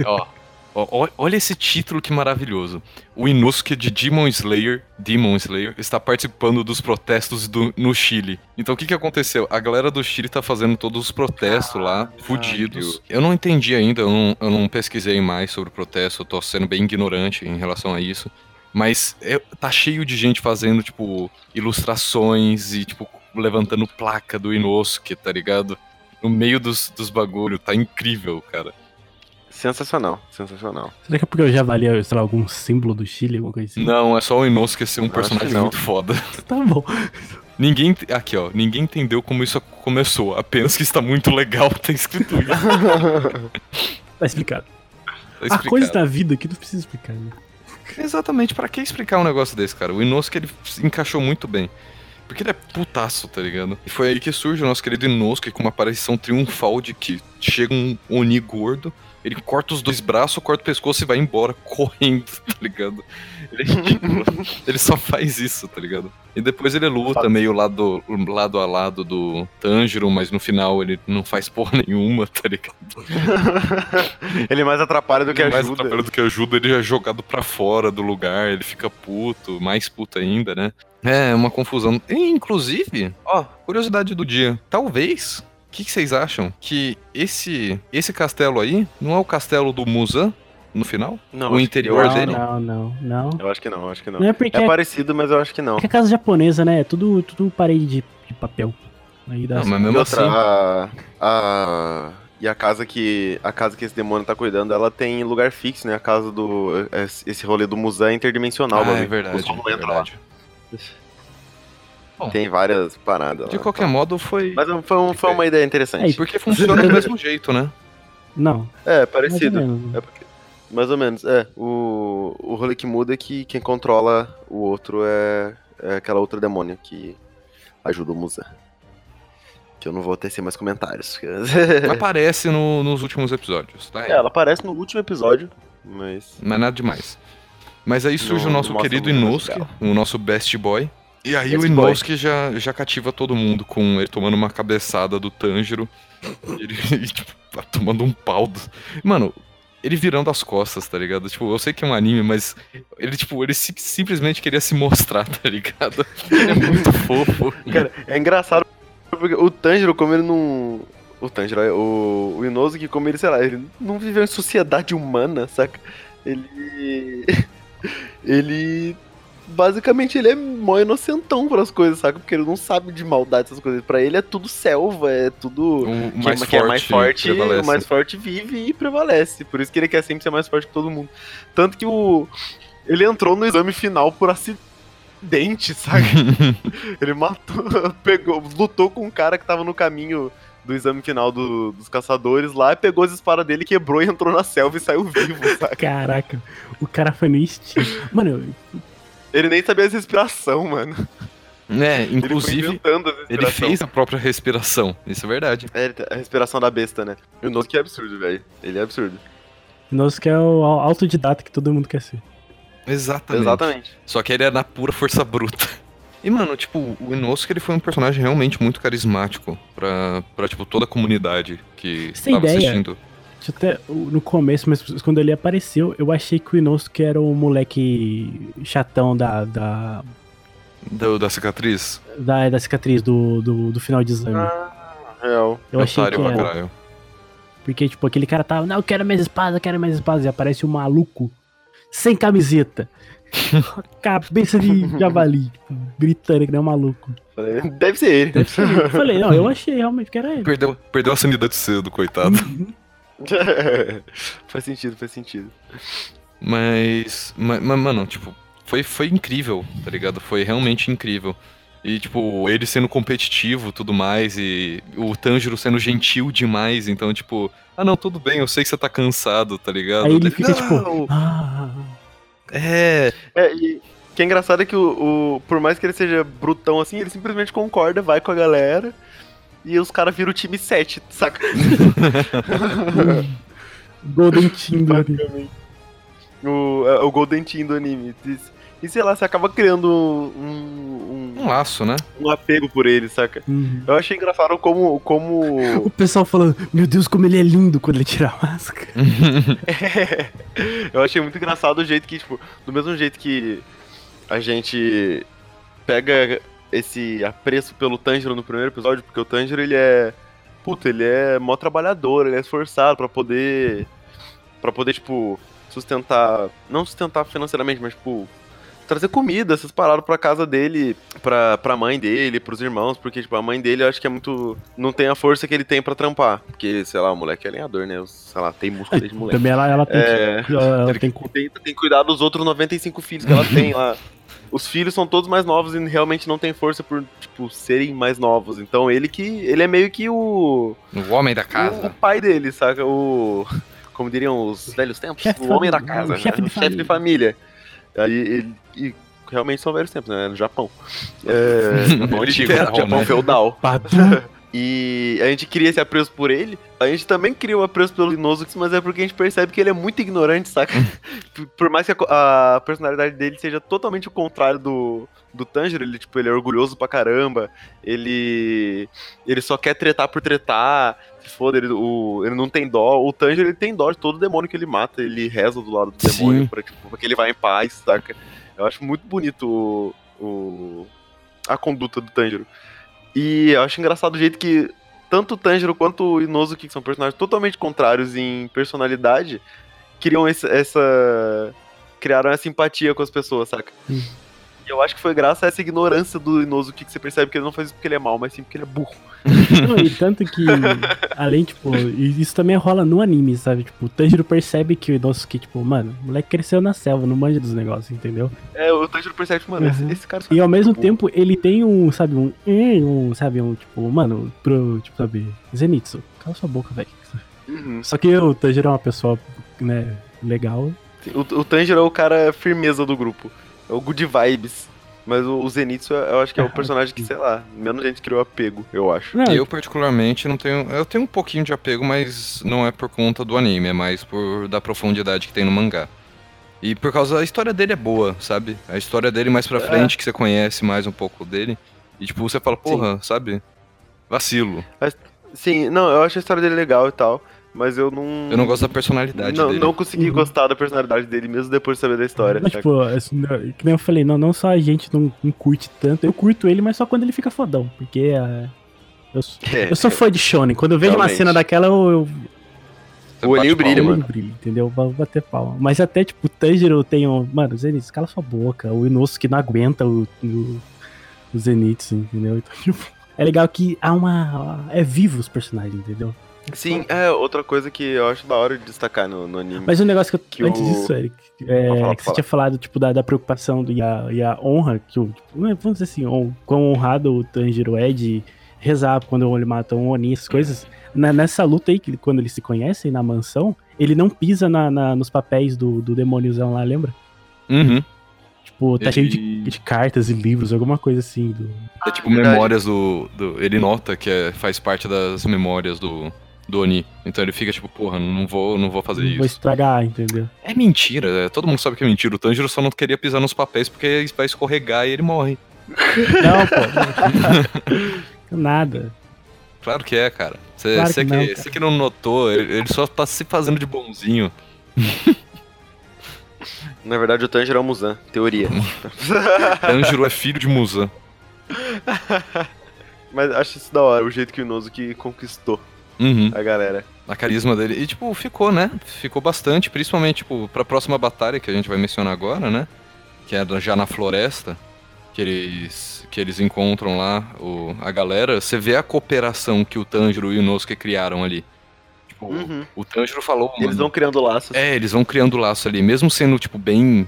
Ó, ó, olha esse título que maravilhoso. O Inosuke de Demon Slayer, Demon Slayer, está participando dos protestos do- no Chile. Então o que que aconteceu? A galera do Chile tá fazendo todos os protestos lá, fudidos. Eu não entendi ainda, eu não, eu não pesquisei mais sobre o protesto, eu tô sendo bem ignorante em relação a isso. Mas é- tá cheio de gente fazendo, tipo, ilustrações e, tipo, levantando placa do Inosuke, tá ligado? No meio dos, dos bagulho. Tá incrível, cara. Sensacional, sensacional. Será que é porque eu já valia, sei lá, algum símbolo do Chile, alguma coisa assim? Não, é só o Inosuke ser um personagem muito foda. Tá bom. Ninguém. Aqui, ó. Ninguém entendeu como isso começou. Apenas que está muito legal, tá escrito isso. Tá explicado. Tá A explicado. coisa da vida que não precisa explicar, né? Exatamente, pra que explicar um negócio desse, cara? O Inosuke ele se encaixou muito bem. Porque ele é putaço, tá ligado? E foi aí que surge o nosso querido Inosuke com uma aparição triunfal de que chega um Oni gordo, ele corta os dois braços, corta o pescoço e vai embora correndo, tá ligado? Ele ridículo. ele só faz isso, tá ligado? E depois ele luta meio lado, lado a lado do Tanjiro, mas no final ele não faz porra nenhuma, tá ligado? Ele mais atrapalha do que mais ajuda. atrapalha do que ajuda, ele é jogado pra fora do lugar, ele fica puto, mais puto ainda, né? É, uma confusão. E, inclusive, ó, curiosidade do dia. Talvez, que, que vocês acham? Que esse esse castelo aí não é o castelo do Musan no final? Não, o interior que dele? Não, não, não. Eu acho que não, eu acho que não. Não é porque É é, parecido, mas eu acho que não. é a casa japonesa, né? É tudo, tudo parede de, de papel. Aí dá Não, assim. mas E mesmo outra, assim. a, a- e a casa que a casa que esse demônio tá cuidando, ela tem lugar fixo, né? A casa do esse rolê do museu é interdimensional, Ah, é verdade. Não é verdade. lá. Tem várias paradas. De lá. qualquer modo, foi. Mas foi, um- foi uma ideia interessante. É, e Porque funciona do mesmo jeito, né? Não, É, mais ou parecido. menos. É porque- mais ou menos, é. O, o rolê que muda é que quem controla o outro é, é aquela outra demônia que ajuda o Musa. Que eu não vou tecer mais comentários. Aparece no- nos últimos episódios, tá? É, ela aparece no último episódio, mas. Não é nada demais. Mas aí surge Não- o nosso querido mais o nosso best boy. E aí Best o. Inosuke já, já cativa todo mundo com ele tomando uma cabeçada do Tanjiro. Ele, tipo, tá tomando um pau. do- Mano, ele virando as costas, tá ligado? Tipo, eu sei que é um anime, mas ele, tipo, ele si- simplesmente queria se mostrar, tá ligado? Ele é muito fofo. Cara, é engraçado porque o Tanjiro, como ele não. O Tanjiro, é, o, o Inosuke, como ele, sei lá, ele não viveu em sociedade humana, saca? Ele. ele. Basicamente, ele é mó inocentão pras coisas, saca? Porque ele não sabe de maldade essas coisas. Pra ele é tudo selva, é tudo. O Quem, mais forte, é mais forte, o mais forte vive e prevalece. Por isso que ele quer sempre ser mais forte que todo mundo. Tanto que o. Ele entrou no exame final por acidente, sabe? ele matou, pegou, lutou com um cara que tava no caminho do exame final do- dos caçadores lá, pegou as espadas dele, quebrou e entrou na selva e saiu vivo, sabe? Caraca, o cara foi no estilo. Mano, eu- Ele nem sabia as respiração, mano. É, Ele inclusive, ele respiração. fez a própria respiração. Isso é verdade. É, ele- a respiração da besta, né? O Inosuke é absurdo, velho. Ele é absurdo. que é o autodidata que todo mundo quer ser. Exatamente. Exatamente. Só que ele é na pura força bruta. E, mano, tipo, o Inosuke ele foi um personagem realmente muito carismático pra, pra tipo, toda a comunidade que tem tava ideia? assistindo. Até, no começo, mas quando ele apareceu, eu achei que o Inosuke era o moleque chatão da, da, Do, da cicatriz. da, da cicatriz do, do, do final de exame. Real. eu achei Otário que era. caralho. Porque, tipo, aquele cara tava, não, eu quero mais espadas, eu quero mais espadas. E aparece um maluco sem camiseta. Cabeça de javali, tipo, gritando que nem um maluco. Deve ser ele. Deve ser ele. Eu falei, não, eu achei realmente que era ele. Perdeu, perdeu a sanidade cedo, coitado. faz sentido, faz sentido. Mas, ma- ma- mano, tipo, foi, foi incrível, tá ligado? Foi realmente incrível. E, tipo, ele sendo competitivo e tudo mais, e o Tanjiro sendo gentil demais, então, tipo, ah não, tudo bem, eu sei que você tá cansado, tá ligado? Aí ele fica, tipo, "Não!" ah, É, É, e o que é engraçado é que o, o- por mais que ele seja brutão assim, ele simplesmente concorda, vai com a galera. E os caras viram o time 7, saca? Golden Team do anime. O, é, o Golden Team do anime. E, sei lá, você acaba criando um, um laço, né? um, um apego por ele, saca? Uhum. Eu achei engraçado como. como... O pessoal falando, meu Deus, como ele é lindo quando ele tira a máscara. eu achei muito engraçado o jeito que, tipo, do mesmo jeito que a gente pega esse apreço pelo Tanjiro no primeiro episódio, porque o Tanjiro ele é. Puta, ele é mó trabalhador, ele é esforçado pra poder. para poder, tipo, sustentar. Não sustentar financeiramente, mas, tipo. trazer comida, essas paradas pra casa dele, pra, pra mãe dele, pros irmãos, porque, tipo, a mãe dele eu acho que é muito. Não tem a força que ele tem pra trampar. Porque, sei lá, o moleque é lenhador, né? Sei lá, tem músculo desde moleque. Também ela, ela tem, É, ela ele tem tem, tem que cuidar dos outros 95 filhos que ela tem lá. Os filhos são todos mais novos e realmente não tem força por, tipo, serem mais novos. Então ele que. Ele é meio que o. O homem da O, o casa. pai dele, saca? O. Como diriam os velhos tempos? Chefe o homem da casa. o chefe né? de chefe de família. Aí ele. E realmente são velhos tempos, né? No Japão. É, Japão antigo, Japão né? feudal. E a gente cria esse apreço por ele. A gente também cria o apreço pelo Inosuke, mas é porque a gente percebe que ele é muito ignorante, saca? Por- mais que a, a personalidade dele seja totalmente o contrário do, do Tanjiro, ele, tipo, ele é orgulhoso pra caramba, ele ele só quer tretar por tretar, se foda, ele, o, ele não tem dó. O Tanjiro, ele tem dó de todo demônio que ele mata, ele reza do lado do Sim. demônio pra, tipo, pra que ele vá em paz, saca? Eu acho muito bonito o, o- a conduta do Tanjiro. E eu acho engraçado o jeito que tanto o Tanjiro quanto o Inosuke, que são personagens totalmente contrários em personalidade, criam esse- essa. criaram essa empatia com as pessoas, saca? E eu acho que foi graças a essa ignorância do Inosuke que você percebe que ele não faz isso porque ele é mal, mas sim porque ele é burro. Não, e tanto que, além, tipo, isso também rola no anime, sabe? Tipo, o Tanjiro percebe que o Inosuke, tipo, mano, o moleque cresceu na selva, não manja dos negócios, entendeu? É, o Tanjiro percebe, tipo, mano, esse, Uhum. esse cara só E ao mesmo burro. tempo, ele tem um, sabe, um, um sabe, um, tipo, mano, pro, tipo, sabe, Zenitsu, cala sua boca, velho. Uhum. Só que o Tanjiro é uma pessoa, né, legal. O, o Tanjiro é o cara firmeza do grupo. É o good vibes. Mas o, o Zenitsu, eu acho que é o personagem que, sei lá, menos gente criou apego, eu acho. Eu, particularmente, não tenho. Eu tenho um pouquinho de apego, mas não é por conta do anime, é mais por da profundidade que tem no mangá. E por causa a história dele é boa, sabe? A história dele mais pra É. frente, que você conhece mais um pouco dele. E tipo, você fala, porra, sabe? Vacilo. Sim, não, eu acho a história dele legal e tal, mas eu não. Eu não gosto da personalidade não, dele. não consegui Uhum. gostar da personalidade dele, mesmo depois de saber da história. Mas, tipo, assim, que nem eu falei, não, não só a gente não, não curte tanto, eu curto ele, mas só quando ele fica fodão, porque ah, eu, sou- É, eu sou fã de Shonen, quando eu vejo uma Realmente. cena daquela, eu, eu o olhinho brilha, palma. mano. brilho, entendeu? Vou bater palma. Mas até, tipo, o Tanjiro tem um... Mano, Zenitsu, cala sua boca, o Inosuke não aguenta o, o, o Zenitsu, entendeu? Então, tipo, é legal que há uma... é vivo os personagens, entendeu? Sim, é outra coisa que eu acho da hora de destacar no, no anime. Mas um negócio que eu. Que antes o- disso, Eric, é, falar, que você fala. tinha falado, tipo, da, da preocupação do, e, a, e a honra, que o. Tipo, é- vamos dizer assim, hon- quão honrado o Tanjiro é de rezar quando ele mata um Oni, essas coisas. Na- nessa luta aí, que, quando eles se conhecem na mansão, ele não pisa na, na- nos papéis do, do demôniozão lá, lembra? Uhum. Tipo, tá Ele- cheio de, de cartas e livros, alguma coisa assim. Do... É tipo verdade. memórias do, do- Ele nota que é- faz parte das memórias do, do Oni. Então ele fica tipo, porra, não vou, não vou fazer Não vou isso. estragar, entendeu? É mentira, é, todo mundo sabe que é mentira. O Tanjiro só não queria pisar nos papéis porque vai escorregar e ele morre. Não, pô. Nada. Claro que é, cara. Você Claro que que, não, que, que não notou, ele, ele só tá se fazendo de bonzinho. Na verdade, o Tanjiro é o Muzan, teoria. Tanjiro é filho de Musan. Mas acho isso da hora, o jeito que o Inosuke conquistou Uhum. a galera. A carisma dele. E, tipo, ficou, né? Ficou bastante, principalmente, tipo, pra próxima batalha que a gente vai mencionar agora, né? Que é já na floresta. Que eles, que eles encontram lá o, a galera. Você vê a cooperação que o Tanjiro e o Inosuke criaram ali. Tipo, Uhum. o Tanjiro falou. Eles mano, vão criando laços. É, eles vão criando laço ali, mesmo sendo, tipo, bem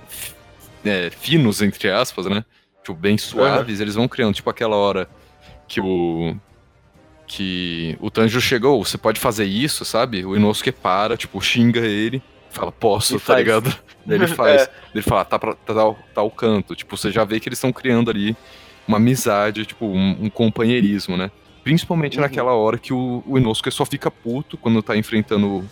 é, finos, entre aspas, né? Tipo, bem suaves, eles vão criando, tipo, aquela hora que o. Que o Tanjiro chegou, você pode fazer isso, sabe? O Inosuke para, tipo, xinga ele, fala, posso, E tá faz. ligado? Ele faz. É. Ele fala, tá pra tá, tal- tal canto. Tipo, você já vê que eles estão criando ali uma amizade, tipo, um, um companheirismo, né? Principalmente Uhum. naquela hora que o, o Inosuke só fica puto quando tá enfrentando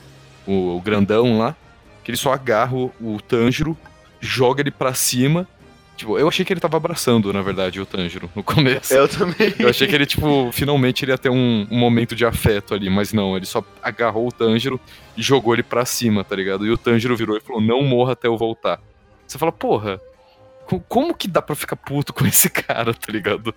o, o grandão lá, que ele só agarra o, o Tanjiro, joga ele pra cima. Tipo, eu achei que ele tava abraçando, na verdade, o Tanjiro no começo. Eu também. Eu achei que ele, tipo, finalmente ele ia ter um, um momento de afeto ali, mas não, ele só agarrou o Tanjiro e jogou ele pra cima, tá ligado? E o Tanjiro virou e falou, não morra até eu voltar. Você fala, porra, co- como que dá pra ficar puto com esse cara, tá ligado?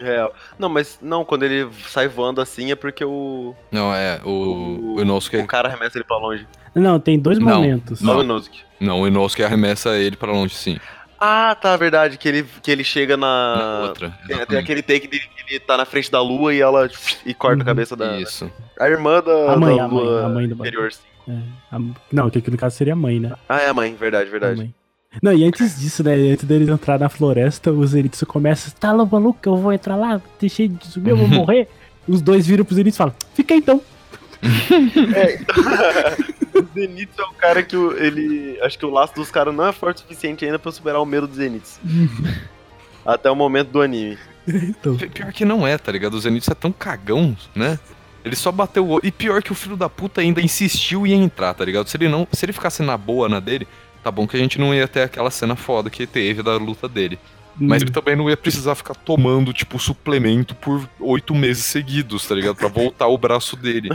Real. Não, mas não, quando ele sai voando assim é porque o, Não, é, o, o Inosuke... o cara arremessa ele pra longe. Não, tem dois Não, momentos. Só Não. o Inosuke. Não, o Inosuke arremessa ele pra longe, sim. Ah, tá, verdade, que ele, que ele chega na... Na outra. Tem, tem aquele take dele que ele tá na frente da lua e ela e corta Uhum. a cabeça da. Isso. A irmã da, A mãe, da a mãe, lua a mãe do inferior, sim. É, a- não, que aqui no caso seria a mãe, né? Ah, é a mãe, verdade, verdade. mãe. Não, e antes disso, né? Antes deles entrar na floresta, o Zenitsu começa, tá louco, maluco, eu vou entrar lá, deixei de subir, eu vou morrer. Os dois viram pro Zenitsu e falam, fica aí, então. o Zenitsu é o cara que o- ele. Acho que o laço dos caras não é forte o suficiente ainda pra superar o medo do Zenitsu. Até o momento do anime. então. Pi- Pior que não é, tá ligado? O Zenitsu é tão cagão, né? Ele só bateu o olho. E pior que o filho da puta ainda insistiu em entrar, tá ligado? Se ele não. Se ele ficasse na boa na dele, tá bom que a gente não ia ter aquela cena foda que teve da luta dele. Mas ele também não ia precisar ficar tomando, tipo, suplemento por oito meses seguidos, tá ligado? Pra voltar o braço dele.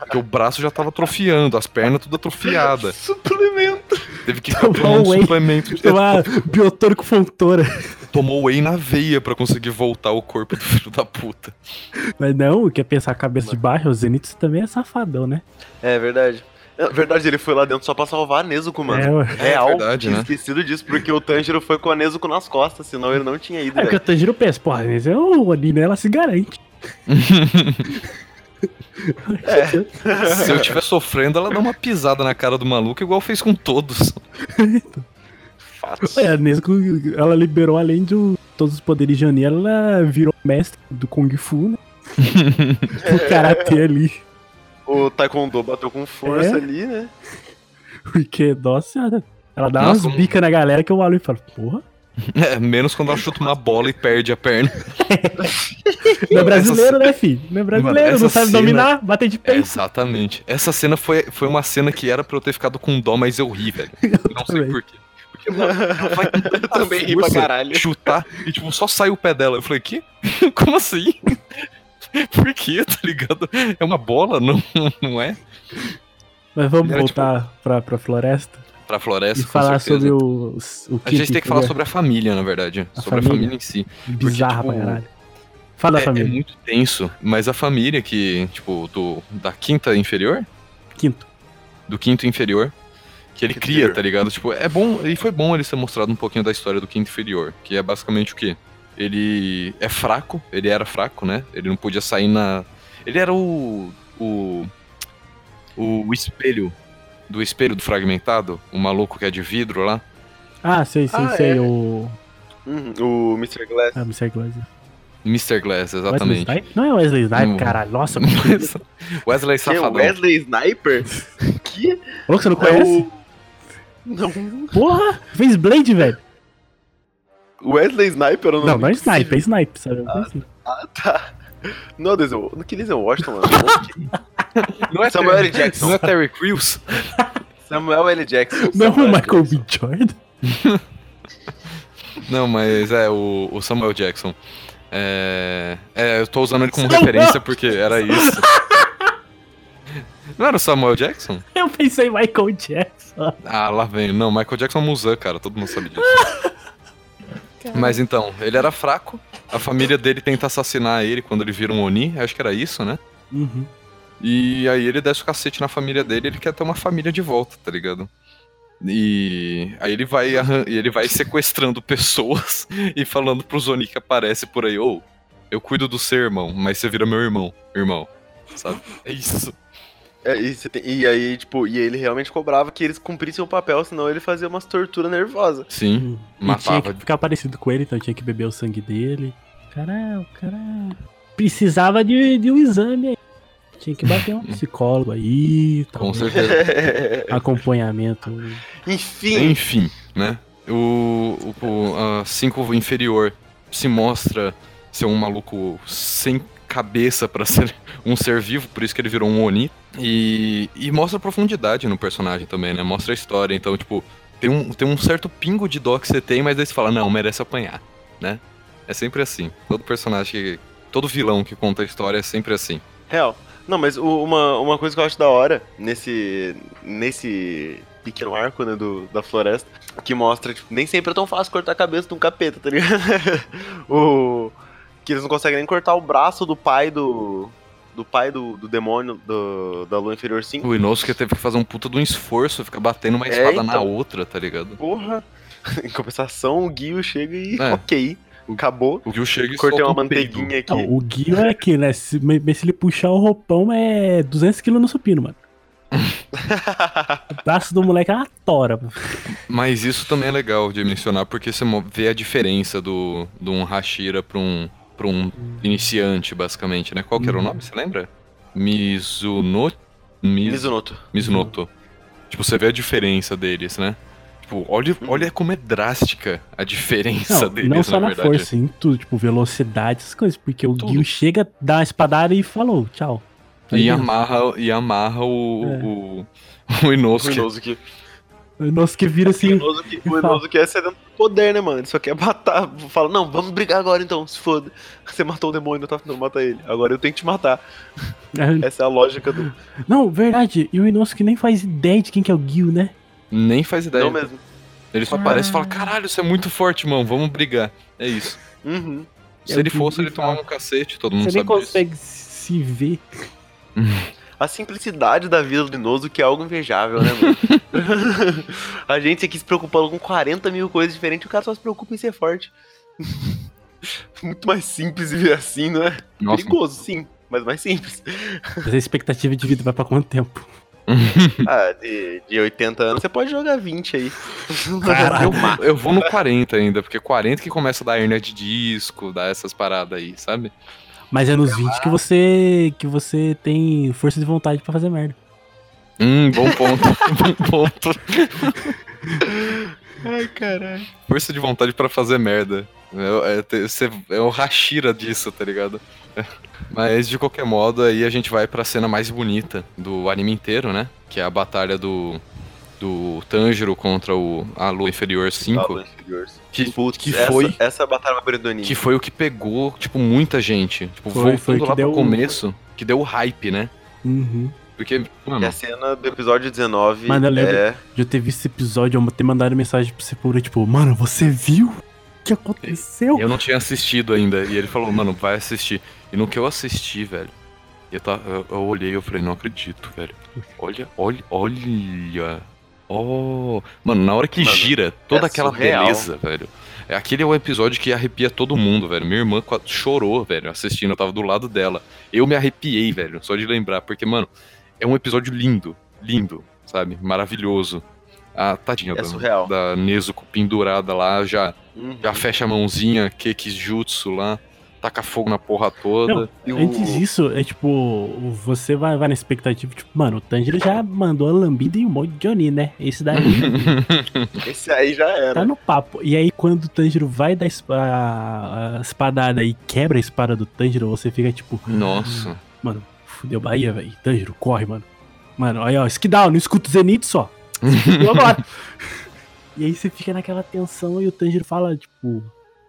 Porque o braço já tava atrofiando, as pernas tudo atrofiadas. Suplemento! Teve que ficar Tomar tomando whey. suplemento. Tomar biotônico fontora. Tomou whey na veia pra conseguir voltar o corpo do filho da puta. Mas não, quer pensar a cabeça de baixo, o Zenitsu também é safadão, né? É verdade. É verdade, ele foi lá dentro só pra salvar a Nezuko, mano. É. Real, verdade, tinha né? esquecido disso, porque o Tanjiro foi com a Nezuko nas costas, senão ele não tinha ido, É que velho. o Tanjiro pensa, porra, mas é o anime, ela se garante. Se eu estiver sofrendo, ela dá uma pisada na cara do maluco, igual fez com todos. Fatos. É, a Nezuko, ela liberou além de todos os poderes de ela virou mestre do Kung Fu, né? o Karatê ali. O Taekwondo bateu com força É? ali, né? Porque, nossa, ela dá Nossa, umas um- bicas na galera que eu olho e falo, porra, É, menos quando ela chuta uma bola e perde a perna. não é brasileiro, né, filho? Não é brasileiro, Mano, não sabe cena- dominar, bater de É, peito. exatamente. Essa cena foi, foi uma cena que era pra eu ter ficado com dó, mas eu ri, velho. Não sei também. porquê. Porque, mano, ela vai com tanta também ri pra caralho. Chutar e, tipo, só sai o pé dela. Eu falei, que? Como assim? Por quê, tá ligado? É uma bola, não, não é? Mas vamos Era, voltar pra, pra floresta Pra floresta, e falar certeza. sobre o, o A gente tem que falar inferior. sobre a família, na verdade. A sobre a família? família em si. Bizarra tipo, pra caralho. Fala da É, é família. muito tenso, mas a família que, tipo, do, da quinta inferior, Quinto. do quinto inferior, que ele Quinto cria, inferior. tá ligado? Tipo, é bom, e foi bom ele ter mostrado um pouquinho da história do quinto inferior, que é basicamente o quê? Ele é fraco, ele era fraco, né? Ele não podia sair na. Ele era o. o. o espelho. Do espelho do fragmentado, o maluco que é de vidro lá. Ah, sei, sei, Ah, sei. é? O. Uhum, o Mr. Glass. Ah, Mr. Glass. Mr. Glass, Wesley exatamente. Snipes? Não é Wesley Snipes, Não. caralho. Nossa. Wesley Que é o Safadão. Wesley Sniper? que? Louco, você não É conhece? o... Não. Porra! Fez Blade, velho. Wesley Sniper ou Não, não é Snipe, é Snipe, sabe? Ah. Assim. Ah, tá. Não, Denzel, não que Denzel Washington, mano. Não é Samuel L. Jackson. Não é Terry Crews? Samuel L. Jackson. Não é o. Michael Jackson. B. Jordan? Não, mas é o, o Samuel Jackson. É, é, eu tô usando ele como Samuel! referência porque era isso. Não era o Samuel Jackson? Eu pensei em Michael Jackson. Ah, lá vem. Não, Michael Jackson é um Musan, cara. Todo mundo sabe disso. Mas então, ele era fraco. A família dele tenta assassinar ele quando ele vira um Oni. Acho que era isso, né? Uhum. E aí ele desce o cacete na família dele, ele quer ter uma família de volta, tá ligado? E aí ele vai ele vai sequestrando pessoas e falando pros Oni que aparece por aí, ô, eu cuido do seu irmão, mas você vira meu irmão, irmão. Sabe? É isso. É, e, você tem- e aí, tipo, e ele realmente cobrava que eles cumprissem o papel, senão ele fazia umas torturas nervosas. Sim, E tinha matava. que ficar parecido com ele, então tinha que beber o sangue dele. Caralho, o cara precisava de, de um exame aí. Tinha que bater um psicólogo aí, Com talvez, certeza. acompanhamento. Enfim, Enfim, né? O, o, o a cinco inferior se mostra ser um maluco sem cabeça pra ser um ser vivo, por isso que ele virou um Oni. E, e mostra profundidade no personagem também, né? Mostra a história. Então, tipo, tem um, tem um certo pingo de dó que você tem, mas daí você fala, não, merece apanhar, né? É sempre assim. Todo personagem, todo vilão que conta a história é sempre assim. real. Não, mas uma, uma coisa que eu acho da hora nesse, nesse pequeno arco, né, do, da floresta, que mostra, tipo, nem sempre é tão fácil cortar a cabeça de um capeta, tá ligado? o, que eles não conseguem nem cortar o braço do pai do. Do pai do, do demônio do, da lua inferior 5. O Inosuke teve que fazer um puta de um esforço, ficar batendo uma É, espada na então. outra, tá ligado? Porra! Em compensação, o Guio chega e É. ok, acabou. O Gil chega e Cortei uma um manteiguinha aqui. Não, o Guio é aqui, né? Se, mas se ele puxar o roupão, é 200kg no supino, mano. O braço do moleque é uma tora. mano. Mas isso também é legal de mencionar, porque você vê a diferença do, de um Hashira pra um, pra um iniciante, basicamente, né? Qual que era o Uhum. nome, você lembra? Mizuno... Miz... Mizunoto. Mizunoto. Tipo, você vê a diferença deles, né? Tipo, olha, olha como é drástica a diferença Não, deles, não só na, verdade. força, em tudo, tipo, velocidade, essas coisas. Porque o Tudo. Guio chega, dá uma espadada e falou, tchau. E amarra, e amarra o, É. o, o Inosuke. O Inosuke. Nossa, que vira O assim. O Inosuke é sedento por poder, né, mano? Ele só quer matar. Fala, não, vamos brigar agora então, se foda. Você matou o demônio, eu tava tentando matar ele. Agora eu tenho que te matar. é, Essa é a lógica do. Não, verdade. E o Inosuke nem faz ideia de quem que é o Guio, né? Nem faz ideia. Não mesmo. Ele só aparece e fala, caralho, você é muito forte, mano, vamos brigar. É isso. Uhum. Se É ele que fosse, ele tomava um cacete, todo mundo Você nem sabe disso. consegue se ver. A simplicidade da vida do Inosuke é algo invejável, né, mano? a gente aqui se preocupando com 40 mil coisas diferentes, o cara só se preocupa em ser forte. Muito mais simples viver assim, não é? Nossa, Perigoso, sim, mas mais simples. Mas a expectativa de vida vai pra quanto tempo? Ah, de, de 80 anos, você pode jogar 20 aí. eu, vou- eu vou no 40 ainda, porque 40 que começa a dar hernia de disco, dar essas paradas aí, sabe? Mas é nos 20 que você que você tem força de vontade pra fazer merda. Hum, bom ponto. bom ponto. Ai, caralho. Força de vontade pra fazer merda. É, é, cê- é o Hashira disso, tá ligado? Mas de qualquer modo, aí a gente vai pra cena mais bonita do anime inteiro, né? Que é a batalha do, do Tanjiro contra o a Lua Inferior 5. Que, Putz, que essa, foi essa batalha vai abrir do anime. que foi o que pegou, tipo, muita gente. Tipo, Foi, voltando foi que lá deu- pro começo, que deu o hype, né? Uhum. Porque, Que mano, a cena do episódio 19 Mano, eu lembro. é... De eu ter visto esse episódio, eu ter mandado mensagem pra você por tipo, mano, você viu o que aconteceu? eu não tinha assistido ainda. E ele falou, mano, vai assistir. E no que eu assisti, velho, eu, tá, eu, eu olhei e eu falei, não acredito, velho. Olha, olha, olha. Oh. Mano, na hora que Mano, gira toda é aquela surreal. beleza, velho. É, Aquele é o episódio que arrepia todo mundo, velho. Minha irmã chorou, velho, assistindo. Eu tava do lado dela. Eu me arrepiei, velho, só de lembrar. Porque, mano, é um episódio lindo. Lindo, sabe? Maravilhoso. A tadinha É da, surreal. da Nezuko pendurada lá, já, Uhum. já fecha a mãozinha, Kekijutsu lá, taca fogo na porra toda. Não, E o- Antes disso, é tipo, você vai, vai na expectativa, tipo, mano, o Tanjiro já mandou a lambida e um monte de Oni, né? Esse daí Esse aí já era. tá no papo. E aí, quando o Tanjiro vai dar a, a espadada e quebra a espada do Tanjiro, você fica tipo, Nossa. mano, fudeu Bahia, velho. Tanjiro, corre, mano. Mano, aí, ó, Skidal, não escuta o Zenith só. Agora. e aí você fica naquela tensão e o Tanjiro fala, tipo.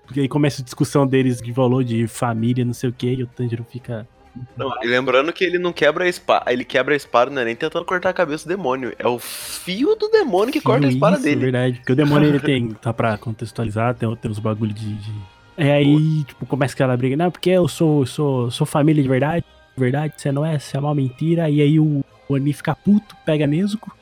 Porque aí começa a discussão deles de valor de família, não sei o que, e o Tanjiro fica. Não, e lembrando que ele não quebra a espada. Ele quebra a espada, não é nem tentando cortar a cabeça do demônio. É o fio do demônio que corta a espada Isso, é dele. verdade. Porque o demônio ele tem, tá pra contextualizar, tem, tem uns bagulho de. de... É aí, tipo, começa aquela briga, não, porque eu sou, sou, sou família de verdade, verdade, você não é, você é uma mentira, e aí o Oni fica puto, pega Nezuko.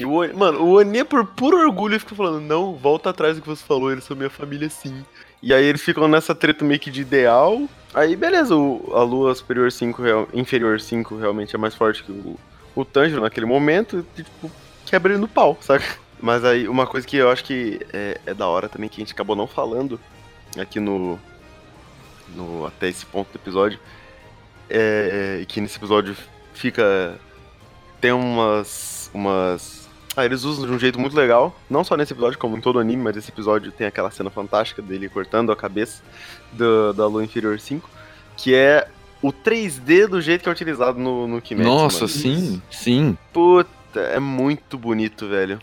E o mano, o Oni, por puro orgulho, fica falando: Não, volta atrás do que você falou, eles são minha família sim. E aí eles ficam nessa treta meio que de ideal. Aí beleza, o- a lua superior 5, real- inferior 5 realmente é mais forte que o, o Tanjiro naquele momento. E, tipo, quebra ele no pau, saca? Mas aí uma coisa que eu acho que é, é da hora também, que a gente acabou não falando aqui no. no até esse ponto do episódio. É, é que nesse episódio fica. Tem umas. Umas. Ah, eles usam de um jeito muito legal. Não só nesse episódio, como em todo o anime, mas esse episódio tem aquela cena fantástica dele cortando a cabeça do- da Lua Inferior 5. Que é o 3D do jeito que é utilizado no, no Kimetsu. Nossa, mano. sim, sim. Puta, é muito bonito, velho.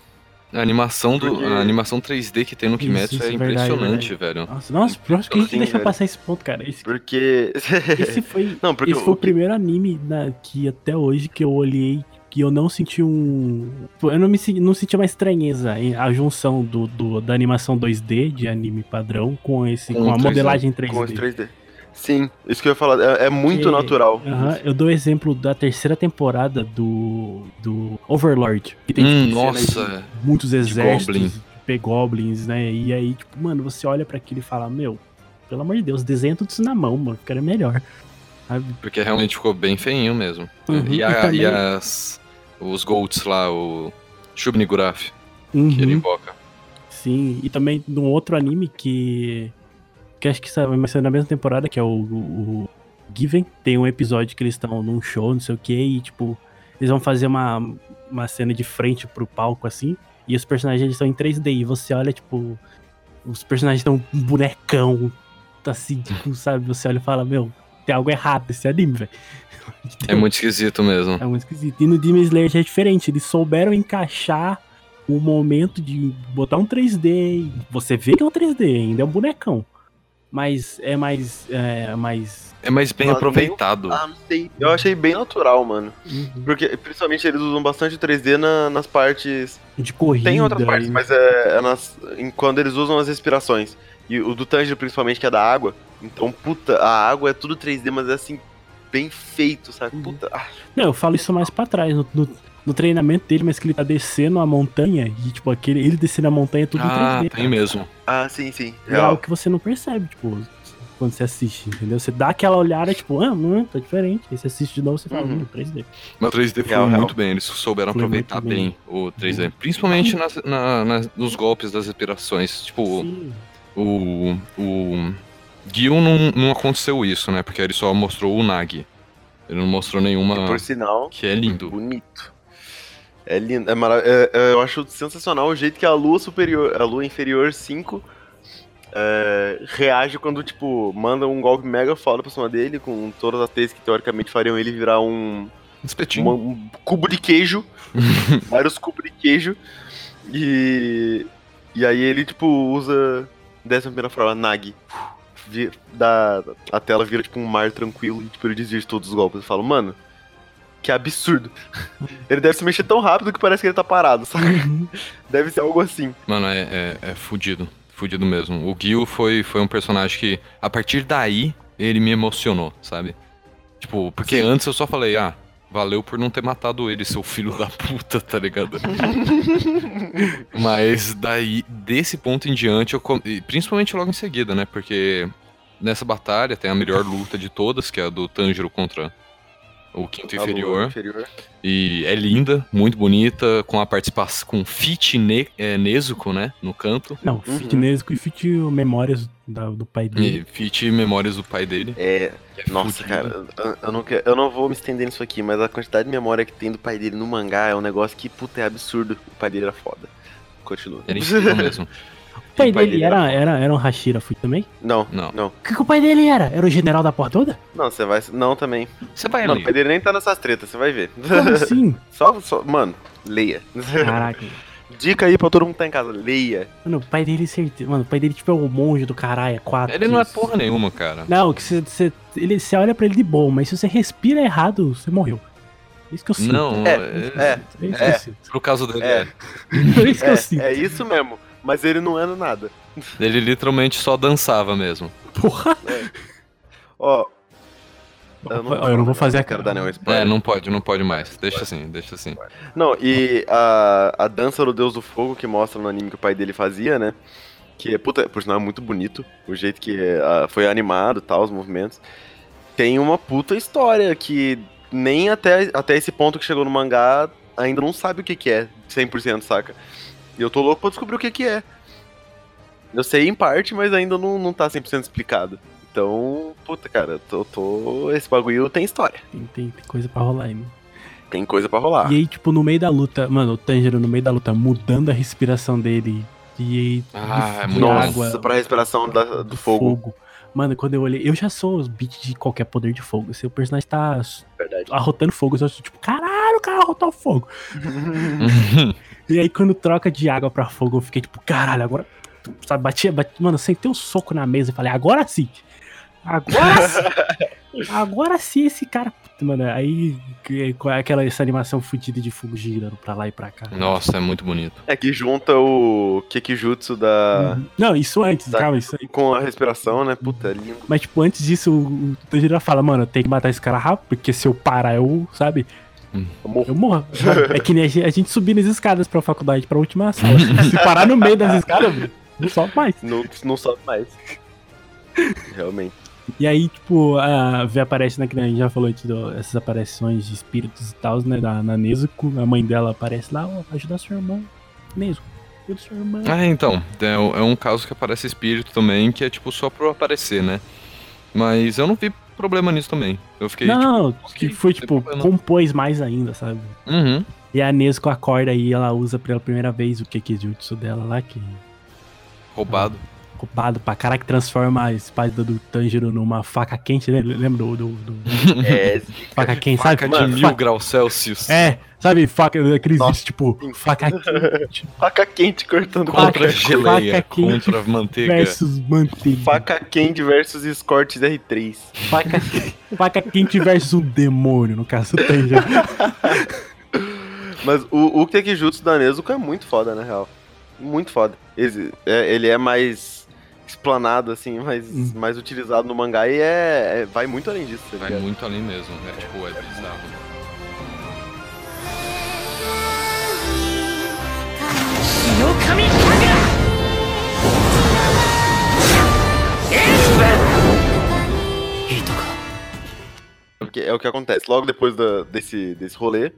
A animação, do, Porque- a animação 3D que tem no Isso, Kimetsu isso é é verdade, impressionante, velho. Nossa, nossa, acho que a gente Sim, deixa velho. passar esse ponto, cara. Esse, Porque. esse foi, Não, porque esse foi o primeiro anime na, que até hoje que eu olhei que eu não senti um. Eu não, me, não senti uma estranheza em a junção do, do- da animação 2D de anime padrão com esse Com com a 3D. modelagem 3D. com os 3D. Sim, isso que eu ia falar. É, é muito Que- natural. Aham, eu dou exemplo da terceira temporada do, do Overlord. Que tem Hum, tipo, nossa. de muitos exércitos. Goblin. P-Goblins, né? E aí, tipo, mano, você olha pra aquilo e fala, meu, pelo amor de Deus, desenha tudo isso na mão, mano, porque era melhor. Sabe? Porque realmente ficou bem feinho mesmo. Uhum, e, e a- também- e as. Os Golds lá, o. Shubnigurath, que ele Uhum, invoca. sim, e também num outro anime que. Que acho que vai ser na mesma temporada, que é o, o, o Given. Tem um episódio que eles estão num show, não sei o que, e tipo, eles vão fazer uma, uma cena de frente pro palco assim. E os personagens eles estão em 3D. E você olha, tipo, os personagens estão um bonecão. Assim, tipo, sabe? Você olha e fala, meu, tem algo errado nesse anime, velho. É muito esquisito mesmo. É muito esquisito. E no Demon Slayer já é diferente. Eles souberam encaixar o momento de botar um 3D. e Você vê que é um 3D, ainda é um bonecão. Mas é mais. É mais. É mais bem Mano, aproveitado. Ah, não sei. Eu achei bem natural, mano. uhum, Porque, principalmente, eles usam bastante 3D na- nas partes. De corrida. Tem outras partes, e- mas é, é nas, em- quando eles usam as respirações. E o do Tanjiro, principalmente, que é da água. Então, puta, a água é tudo 3D, mas é assim, bem feito, sabe? Uhum. Puta. ah, Não, eu falo isso mais pra trás. No, no- no treinamento dele, mas que ele tá descendo a montanha. E, tipo, aquele, ele descendo a montanha é tudo Ah, em 3D. tem cara. mesmo. Ah, sim, sim. É algo Real. que você não percebe, tipo, quando você assiste, entendeu? Você dá aquela olhada, tipo, ah, não, tá diferente. Aí você assiste de novo você fala, Uhum. hum, 3D. Mas o 3D foi Real, real. muito bem, eles souberam Foi aproveitar bem. bem. o 3D. Principalmente nas, na- nas- nos golpes das respirações. Tipo, Sim. o. O. Gil não, não aconteceu isso, né? Porque ele só mostrou o Nagi. Ele não mostrou nenhuma. Por sinal, Que é lindo. bonito. É lindo. É mara... é- é- eu acho sensacional o jeito que a lua superior, a lua inferior 5 é, reage quando, tipo, manda um golpe mega foda pra cima dele, com todas as teias que teoricamente fariam ele virar um, Espetinho. uma- um cubo de queijo. vários cubos de queijo. E. E aí ele, tipo, usa. Décima primeira forma, Nag. Vi- Da, a tela vira tipo um mar tranquilo e tipo, ele desvia de todos os golpes. Eu falo, mano, que absurdo. ele deve se mexer tão rápido que parece que ele tá parado, sabe? Deve ser algo assim. Mano, é, é, é fudido. Fudido mesmo. O Gil foi, foi um personagem que, a partir daí, ele me emocionou, sabe? Tipo, porque antes eu só falei, ah, valeu por não ter matado ele, seu filho da puta, tá ligado? Mas daí, desse ponto em diante, eu principalmente logo em seguida, né? Porque nessa batalha tem a melhor luta de todas, que é a do Tanjiro contra o quinto lua inferior. inferior. E é linda, muito bonita, com a participação com Fit ne, é, Nezuko, né? No canto. Não, Uhum. Fit Nezuko e Fit Memórias da- do pai dele. E Fit Memórias do pai dele. É. é Nossa, cara, eu- eu não, quero- eu não vou me estender nisso aqui, mas a quantidade de memória que tem do pai dele no mangá é um negócio que, puta, é absurdo. O pai dele era foda. Continua. Era incrível mesmo. O pai o pai dele dele era, era, era um Hashira Fui também? Não, Não. não. O que, que o pai dele era? Era o general da porra toda? Não, você vai. Não, também. Você vai Não, o pai dele nem tá nessas tretas, você vai ver. Como assim? Só, só, mano, leia. Caraca. Dica aí pra todo mundo que tá em casa, leia. Mano, o pai dele, certeza. Mano, o pai dele, tipo, é o monge do caralho, é quatro. Ele não é porra nenhuma, cara. Não, que você, você, ele, você olha pra ele de boa, mas se você respira errado, você morreu. É isso que eu sinto. Não, É, é, é, É é. sinto. pro caso dele, É. é. É isso que eu sinto. É, é isso mesmo. Mas ele não é no nada. Ele literalmente só dançava mesmo. Porra. Ó. Ó, eu não vou fazer a cara. nenhum É, não pode, não pode mais. Deixa assim, deixa assim. Não, e a, a dança do Deus do Fogo que mostra no anime que o pai dele fazia, né? Que é, puta, por sinal é muito bonito. O jeito que ah, foi animado e tal, os movimentos. Tem uma puta história que nem até, até esse ponto que chegou no mangá ainda não sabe o que que é 100%, saca? E eu tô louco pra descobrir o que que é. Eu sei em parte, mas ainda não, não tá 100% explicado. Então, puta, cara, tô, tô... esse bagulho tem história. Tem, tem, tem coisa pra rolar aí, mano. Tem coisa pra rolar. E aí, tipo, no meio da luta, mano, o Tanjiro no meio da luta mudando a respiração dele e aí Ah, é de, muito de Nossa, água pra respiração da- do, fogo. Mano, quando eu olhei, eu já sou os beats de qualquer poder de fogo. Se o personagem tá Verdade. arrotando fogo, eu sou tipo, caralho, o cara arrotou fogo. E aí, quando troca de água pra fogo, eu fiquei tipo, caralho, agora. Sabe, batia, batia mano, eu sentei um soco na mesa e falei, agora sim. Agora sim. agora sim esse cara. Puta, Mano, aí que- com aquela essa animação fodida de fogo girando pra lá e pra cá. Nossa, é muito bonito. É que junta o Kekijutsu da... Uhum. Não, isso antes, Tá. calma, isso aí. com a respiração, né? Puta, é lindo. Mas, tipo, antes disso, o o Tanjiro fala, mano, eu tenho que matar esse cara rápido, porque se eu parar, eu, sabe? Eu morro. Eu morro. É que nem a gente, a gente subir nas escadas pra faculdade, pra última sala. Se parar no meio das escadas, não sobe mais. Não, não sobe mais. Realmente. E aí, tipo, a V aparece, né? Que a gente já falou de do- essas aparições de espíritos e tal, né? Da, na Nezuko. A mãe dela aparece lá, ó, ajuda seu irmão. Nezuko, ajuda seu irmão. Ah, então. É, um- é um caso que aparece espírito também, que é tipo só pro aparecer, né? Mas eu não vi problema nisso também. Eu fiquei. não, tipo, não, que foi, tipo, problema. compôs mais ainda, sabe? Uhum. E a Nezuko acorda e ela usa pela primeira vez o Kekijutsu dela lá, que Roubado. Roubado pra caralho, que transforma a espada do Tanjiro numa faca quente, né? Lembra do, do, do- É, faca quente, Faca sabe? de mil graus Celsius. É, sabe, faca, aqueles Nossa, tipo, faca quente faca quente cortando Faca- Contra geleia, faca quente contra manteiga. versus manteiga. Faca quente versus Escortes R3. Faca, faca quente versus um demônio, no caso do Tanjiro. Mas o, o Tekijutsu da Nezuko é muito foda, na real. Muito foda. Ele é, ele é mais explanado, assim, mas hum. mais utilizado no mangá e é, é vai muito além disso. Tá vai muito além mesmo, né? Tipo, é, bizarro. Porque é o que acontece. Logo depois da, desse, desse rolê,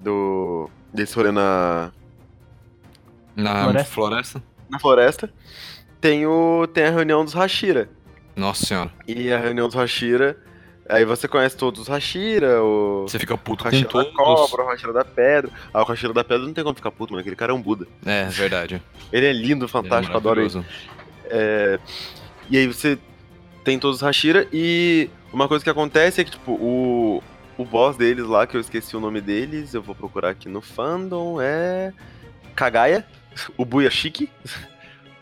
do, desse rolê na... Na floresta? floresta. Na floresta tem, o, tem a reunião dos Hashira. Nossa senhora. E a reunião dos Hashira, aí você conhece todos os Hashira, o... Você fica O puto com Hashira da todos. cobra, o Hashira da pedra. Ah, o Hashira da pedra não tem como ficar puto, mano. Aquele cara é um Buda. É, verdade. Ele é lindo, fantástico, é adoro ele. É, E aí você tem todos os Hashira e uma coisa que acontece é que, tipo, o, o boss deles lá, que eu esqueci o nome deles, eu vou procurar aqui no fandom, é. Kagaya, o Buyashiki.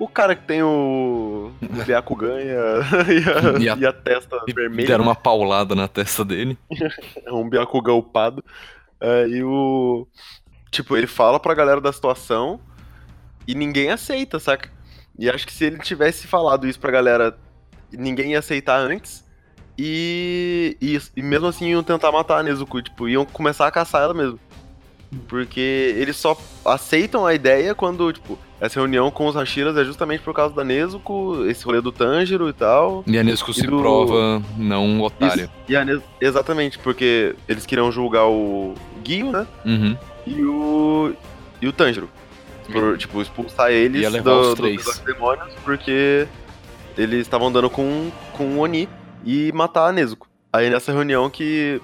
O cara que tem o. O Byakugan e a, e a, E a- testa E vermelha. deram uma paulada na testa dele. É um Byakugan upado. É, e o. Tipo, ele fala pra galera da situação e ninguém aceita, saca? E acho que se ele tivesse falado isso pra galera, ninguém ia aceitar antes. E, e, e mesmo assim iam tentar matar a Nezuko, tipo, iam começar a caçar ela mesmo. Porque eles só aceitam a ideia quando, tipo, essa reunião com os Hashiras é justamente por causa da Nezuko, esse rolê do Tanjiro e tal. E a Nesco E se do- prova não otário. Isso. E a Exatamente, porque eles queriam julgar o Gyu, né? Uhum. E o. E o Tanjiro. Por, tipo, expulsar eles os três. dos demônios, porque eles estavam dando com, com o Oni e matar a Nezuko. Aí nessa reunião que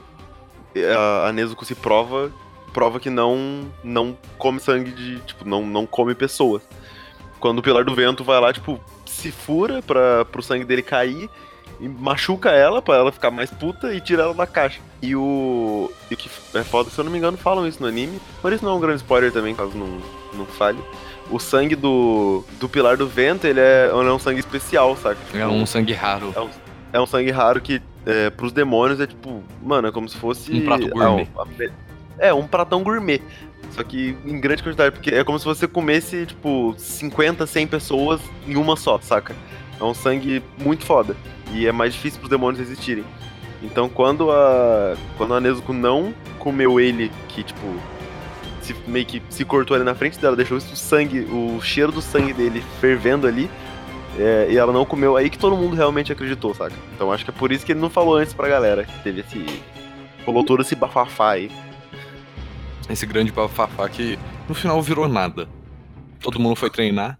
a, a Nezuko se prova, prova que não não come sangue de. Tipo, não, não come pessoas. Quando o Pilar do Vento vai lá, tipo, se fura pra, pro sangue dele cair e machuca ela pra ela ficar mais puta e tira ela da caixa. E o. E o que é foda, se eu não me engano, falam isso no anime. Por isso não é um grande spoiler também, caso não, não falhe. O sangue do, do Pilar do Vento, ele é, ele é um sangue especial, saca? É um sangue raro. É um, é um sangue raro que, é, pros demônios, é tipo, mano, é como se fosse. Um prato ah, gourmet. um- a me- é, um pratão gourmet. Só que em grande quantidade, porque é como se você comesse, tipo, 50, 100 pessoas em uma só, saca? É um sangue muito foda. E é mais difícil pros demônios resistirem. Então quando a. Quando a Nezuko não comeu ele, que tipo. Se, meio que se cortou ali na frente dela, deixou o sangue, o cheiro do sangue dele fervendo ali. é, e ela não comeu, aí que todo mundo realmente acreditou, saca? Então acho que é por isso que ele não falou antes pra galera. Que teve esse. Rolou todo esse bafafá aí. Esse grande bafafá que no final virou nada. Todo mundo foi treinar.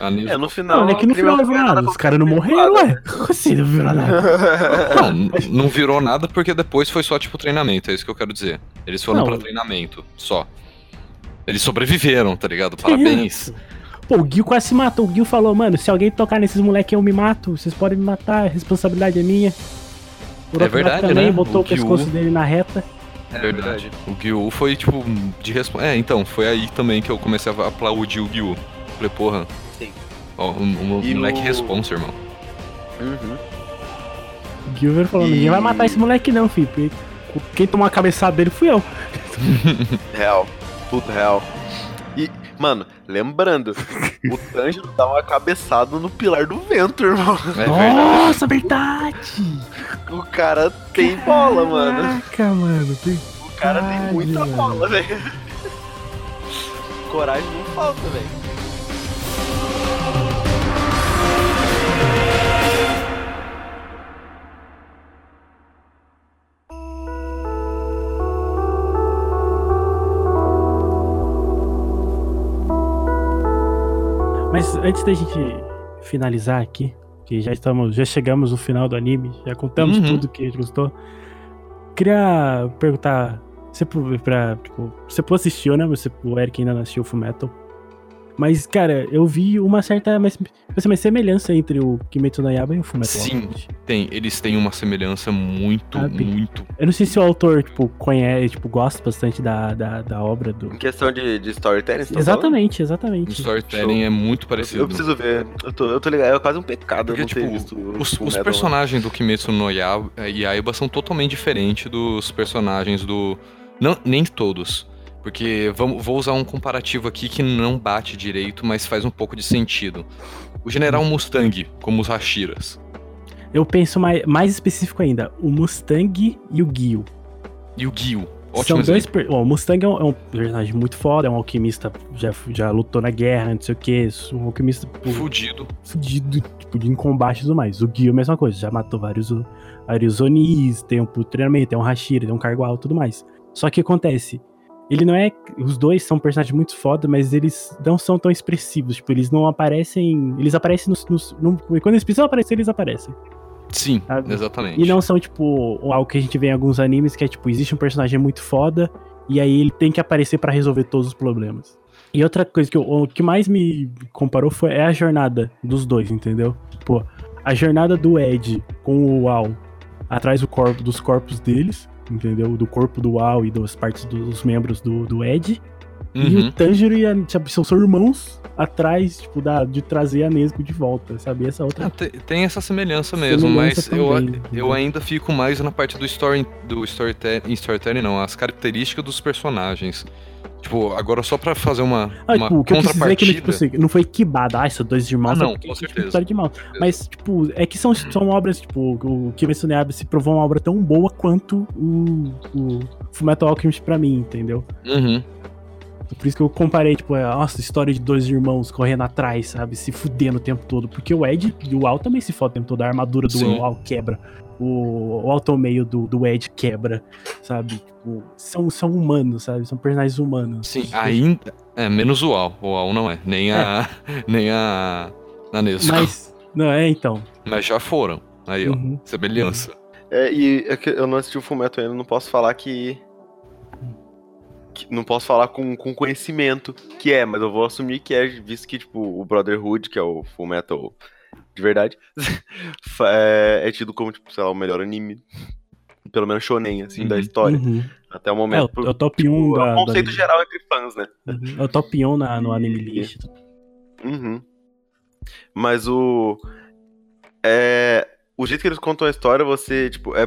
A Nesco... É, no final. Não, é que no final não virou nada. Os caras não morreram, ué. Assim, não virou nada. Não, não virou nada porque depois foi só tipo treinamento, é isso que eu quero dizer. Eles foram Não. pra treinamento, só. Eles sobreviveram, tá ligado? Parabéns. Pô, o Gil quase se matou. O Gil falou, mano, se alguém tocar nesses moleques eu me mato. Vocês podem me matar, a responsabilidade é minha. O É verdade, também né? botou O o, pescoço Gyu- dele na reta. É verdade. O Gyu foi tipo de resposta. É, então, foi aí também que eu comecei a aplaudir o Gyu. Falei, porra. Sim. Ó, um, um E moleque o- responsa, irmão. Uhum. O Gilver falou, E- ninguém vai matar esse moleque não, filho. porque Quem tomou a cabeçada dele fui eu. Real. Puta, real. E, mano, lembrando, o Tanjiro dá uma cabeçada no pilar do vento, irmão. É. Nossa, verdade! O cara tem bola, mano. Caraca, mano. tem- O cara tem muita bola, velho. Coragem não falta, velho. Mas antes da gente finalizar aqui, que já estamos, já chegamos no final do anime, já contamos Uhum. tudo que a gente gostou. Queria perguntar, você pra, tipo, você assistiu, né? Você, o Eric ainda não assistiu Full Metal. Mas, cara, eu vi uma certa mas, uma semelhança entre o Kimetsu no Yaiba e o Full Metal Sim. Alchemist. Tem, eles têm uma semelhança muito, Sabe? muito. Eu não sei se o autor, tipo, conhece, tipo, gosta bastante da, da, da obra do... Em questão de, de storytelling, você tá Exatamente, O exatamente. storytelling é muito parecido. Eu preciso ver. Eu tô, eu tô ligado, é quase um pecado Porque, eu não tipo, ter visto o Os, os personagens do Kimetsu no Ya- Yaiba são totalmente diferentes dos personagens do. Não, nem todos. Porque vamos, vou usar um comparativo aqui que não bate direito, mas faz um pouco de sentido. O General Mustang, como os Hashiras. Eu penso mais, mais específico ainda, o Mustang e o Gil. E o Gil. São dois. Per... Bom, o Mustang é um, é um personagem muito foda, é um alquimista, já, já lutou na guerra, não sei o que, um alquimista tipo, Fudido. fudido, tipo, de em combate e tudo mais. O Gil, mesma coisa, já matou vários, vários Onis, tem um treinamento, tem um Hashira, tem um Cargual e tudo mais. Só que acontece, ele não é. Os dois são personagens muito foda, mas eles não são tão expressivos. Tipo, eles não aparecem. Eles aparecem nos. nos no- quando eles precisam aparecer, eles aparecem. Sim, Sabe? exatamente. E não são, tipo, algo que a gente vê em alguns animes, que é, tipo, existe um personagem muito foda, e aí ele tem que aparecer pra resolver todos os problemas. E outra coisa que eu- o que mais me comparou foi é a jornada dos dois, entendeu? Tipo, a jornada do Ed com o Uau atrás do corpo, dos corpos deles, entendeu? Do corpo do Uau e das partes dos membros do, do Ed. E Uhum. o Tanjiro e a, tipo, são são irmãos atrás, tipo, da, de trazer a Nesco de volta, sabe? Essa outra Ah, tem, tem essa semelhança mesmo, Semelhança mas eu, também, eu entendeu? ainda fico mais na parte do story do storytelling, storytelling não, as características dos personagens. Tipo, agora só pra fazer uma, Ah, uma tipo, o que eu quis dizer é que contrapartida. tipo, assim, não foi quibada, ah, são dois irmãos. Ah, só não, com certeza. história de irmãos. Mas, tipo, é que são, são obras, tipo, o Kimetsu no Yaiba se provou uma obra tão boa quanto o, o Fullmetal Alchemist pra mim, entendeu? Uhum. Por isso que eu comparei, tipo, a nossa, história de dois irmãos correndo atrás, sabe? Se fudendo o tempo todo. Porque o Ed e o Al também se fodem o tempo todo. A armadura do Sim. Al quebra. O, o alto meio do, do Ed quebra, sabe? Tipo, são, são humanos, sabe? São personagens humanos. Sim, ainda. É, menos o Al. O Al não é. Nem a. Nem a. A Nesco. Mas... Mas, não, é então. já foram. Aí, ó. Uhum. Semelhança. É, e é que eu não assisti o Fullmetal ainda, não posso falar que... Não posso falar com, com conhecimento que é, mas eu vou assumir que é, visto que, tipo, o Brotherhood, que é o Fullmetal de verdade, é, é tido como, tipo, sei lá, o melhor anime, pelo menos shonen, assim, da Uhum. história, Uhum. até o É, momento. o, por- é o top tipo, 1 é da, um do conceito anime. geral entre fãs, né? Uhum. É o top 1 na, no anime list. Uhum. Mas o. É. O jeito que eles contam a história, você, tipo, é,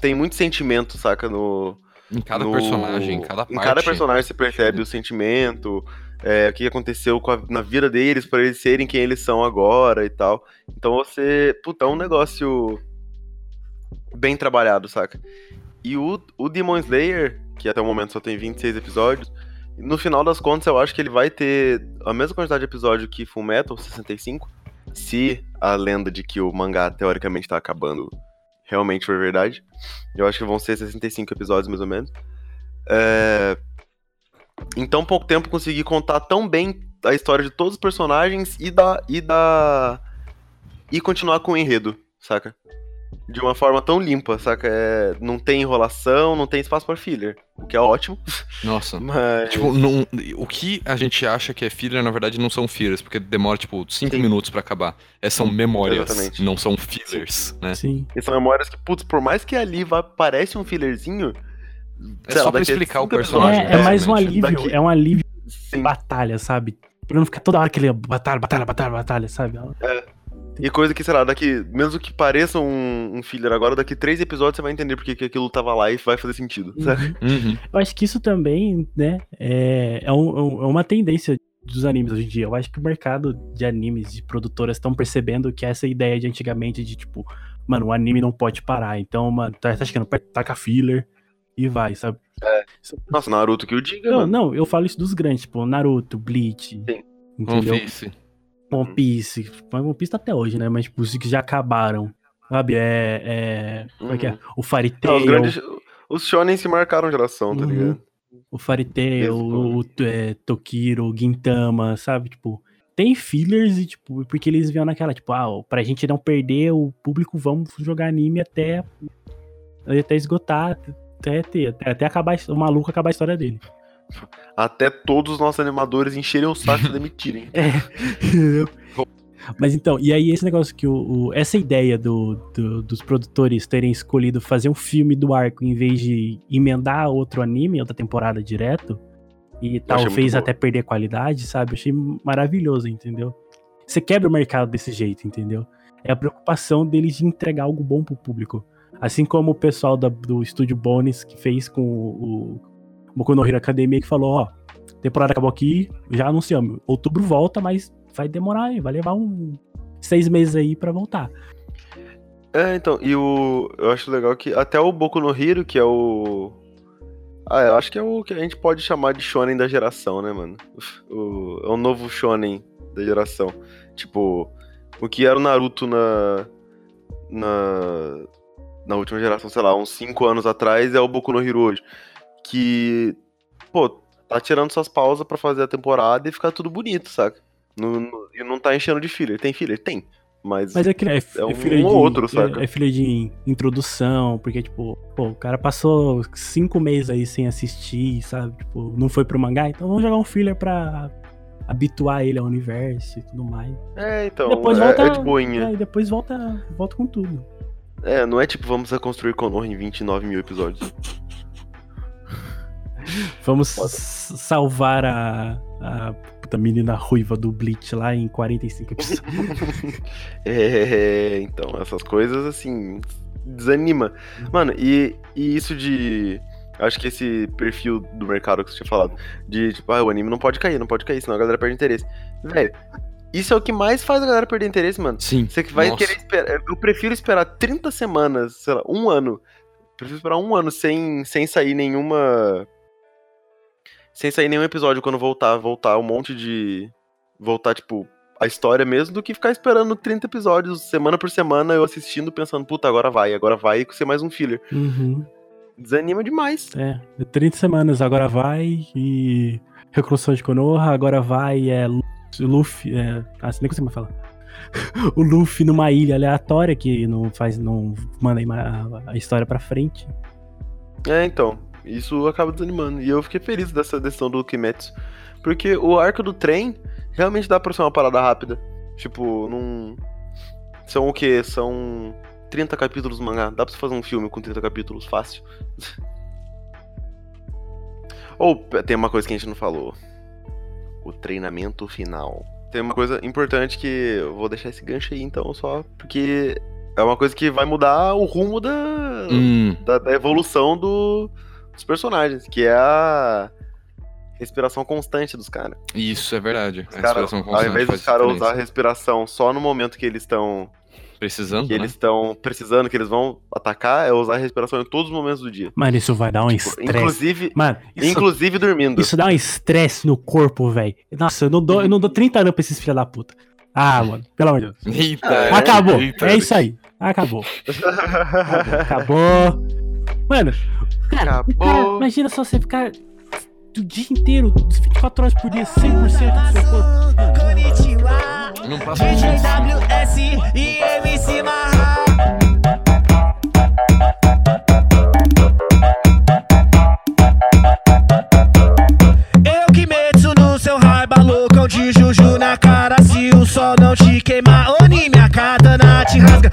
tem muito sentimento, saca? No. Em cada no- personagem, em cada parte. Em cada personagem você percebe o sentimento, é, o que aconteceu a- na vida deles pra eles serem quem eles são agora e tal. Então você. Puta, é um negócio bem trabalhado, saca? E o, o Demon Slayer, que até o momento só tem 26 episódios, no final das contas eu acho que ele vai ter a mesma quantidade de episódio que Full Metal, 65, se a lenda de que o mangá teoricamente tá acabando realmente for verdade. Eu acho que vão ser 65 episódios mais ou menos. É... Em tão pouco tempo consegui contar tão bem a história de todos os personagens e da. e da. e continuar com o enredo, saca? De uma forma tão limpa, saca? É, não tem enrolação, não tem espaço pra filler. O que é ótimo, Nossa. mas. Tipo, não- o que a gente acha que é filler, na verdade, não são fillers, porque demora, tipo, 5 Sim. minutos pra acabar. É, são memórias, Exatamente. não são fillers, né? Sim. E são memórias que, putz, por mais que ali vá, parece um fillerzinho. É lá, só pra explicar o personagem, É, é mais um alívio, Daqui- é um alívio de Sim. batalha, sabe? Pra não ficar toda hora aquele batalha, batalha, batalha, batalha, sabe? E coisa que, sei lá, daqui, mesmo que pareça um, um filler agora, daqui três episódios você vai entender porque que aquilo tava lá e vai fazer sentido. sabe? Uhum. Eu acho que isso também, né, é, é, um- é é uma tendência dos animes hoje em dia. Eu acho que o mercado de animes, de produtoras, estão percebendo que essa ideia de antigamente de tipo, mano, o anime não pode parar. Então, mano, tá, tá achando, taca filler, e vai, sabe? Nossa, Naruto que o diga, Não, mano. não, eu falo isso dos grandes, tipo, Naruto, Bleach, Sim. One entendeu? Piece. One Piece. Mas One Piece tá até hoje, né? Mas, tipo, os que já acabaram. Sabe? É. é como é que é? O Fairy Não, Tail. os grandes. Os shonen se marcaram geração, tá Uhum. ligado? O Fairy Tail, Mesmo. o é, Tokiro, o Gintama, sabe? Tipo, tem fillers e, tipo, porque eles viam naquela, tipo, ah, pra gente não perder o público, vamos jogar anime até, até esgotar, até, ter, até, até acabar, o maluco acabar a história dele. Até todos os nossos animadores encherem o saco e demitirem. Mas então, e aí esse negócio que o, o- essa ideia do, do- dos produtores terem escolhido fazer um filme do arco em vez de emendar outro anime, outra temporada direto, e talvez até perder qualidade, sabe? Eu achei maravilhoso, entendeu? Você quebra o mercado desse jeito, entendeu? É a preocupação deles de entregar algo bom pro público. Assim como o pessoal da- do estúdio Bones que fez com o, Boku no Hero Academia que falou, ó, temporada acabou aqui, já anunciamos. Outubro volta, mas vai demorar aí, vai levar um seis meses aí pra voltar. É, então, e o. Eu acho legal que até o Boku no Hero, que é o. Ah, eu acho que é o que a gente pode chamar de shonen da geração, né, mano? O, é o novo shonen da geração. Tipo, o que era o Naruto na. Na. Na última geração, sei lá, uns 5 anos atrás, é o Boku no Hero hoje. Que. Pô, tá tirando suas pausas pra fazer a temporada e ficar tudo bonito, saca? Não, não- e não tá enchendo de filler. Tem filler? Tem. Mas. Mas é que é, É é um filha ou de, outro, saca? É, é filha de introdução, porque, tipo, pô, o cara passou cinco meses aí sem assistir, sabe? Tipo, não foi pro mangá, então vamos jogar um filler pra habituar ele ao universo e tudo mais. É, então, depois é, volta, é de boinha. É, e depois volta, volta com tudo. É, não é tipo, vamos reconstruir Konoha em 29 mil episódios. Vamos Foda. salvar a, a puta menina ruiva do Bleach lá em 45 episódios. É, então, essas coisas, assim, desanima. Mano, e, e isso de... Acho que esse perfil do mercado que você tinha falado, de tipo, ah, o anime não pode cair, não pode cair, senão a galera perde interesse. Velho, isso é o que mais faz a galera perder interesse, mano. Sim. Você que vai Nossa. querer esperar. Eu prefiro esperar 30 semanas, sei lá, um ano. Prefiro esperar um ano sem, sem sair nenhuma. Sem sair nenhum episódio quando voltar. Voltar um monte de. Voltar, tipo, a história mesmo, do que ficar esperando 30 episódios semana por semana, eu assistindo, pensando, puta, agora vai, agora vai e ser mais um filler. Uhum. Desanima demais. É, 30 semanas agora vai e. Reconstrução de Konoha, agora vai é Luffy. É, ah, nem consigo mais falar. o Luffy numa ilha aleatória que não faz. não manda a, a história pra frente. É, então, isso acaba desanimando. E eu fiquei feliz dessa decisão do Kimetsu. Porque o arco do trem realmente dá pra ser uma parada rápida. Tipo, não. São o quê? São 30 capítulos do mangá. Dá pra você fazer um filme com 30 capítulos fácil. Ou tem uma coisa que a gente não falou. O treinamento final. Tem uma coisa importante que eu vou deixar esse gancho aí então, só porque é uma coisa que vai mudar o rumo da, Hum, da, da evolução do- dos personagens, que é a respiração constante dos caras. isso é verdade. Os A cara, respiração ao constante invés faz dos caras usar a respiração só no momento que eles estão Precisando, que né? eles estão precisando, que eles vão atacar, é usar a respiração em todos os momentos do dia. Mano, isso vai dar um Tipo, estresse. inclusive, Mano, isso, inclusive dormindo. isso dá um estresse no corpo, velho. Nossa, eu não, dou, eu não dou 30 anos pra esses filha da puta. Ah, mano, pelo amor de Deus. Eita, É, Acabou. eita. É isso aí. Acabou. Acabou. Mano, cara, o cara, Acabou. imagina só você ficar o dia inteiro, 24 horas por dia, 100% do seu corpo. Não passa DJ WS e MC Marra. Eu que meto no seu raiva loucão de juju na cara. Se o sol não te queimar, Oni, minha katana te rasga.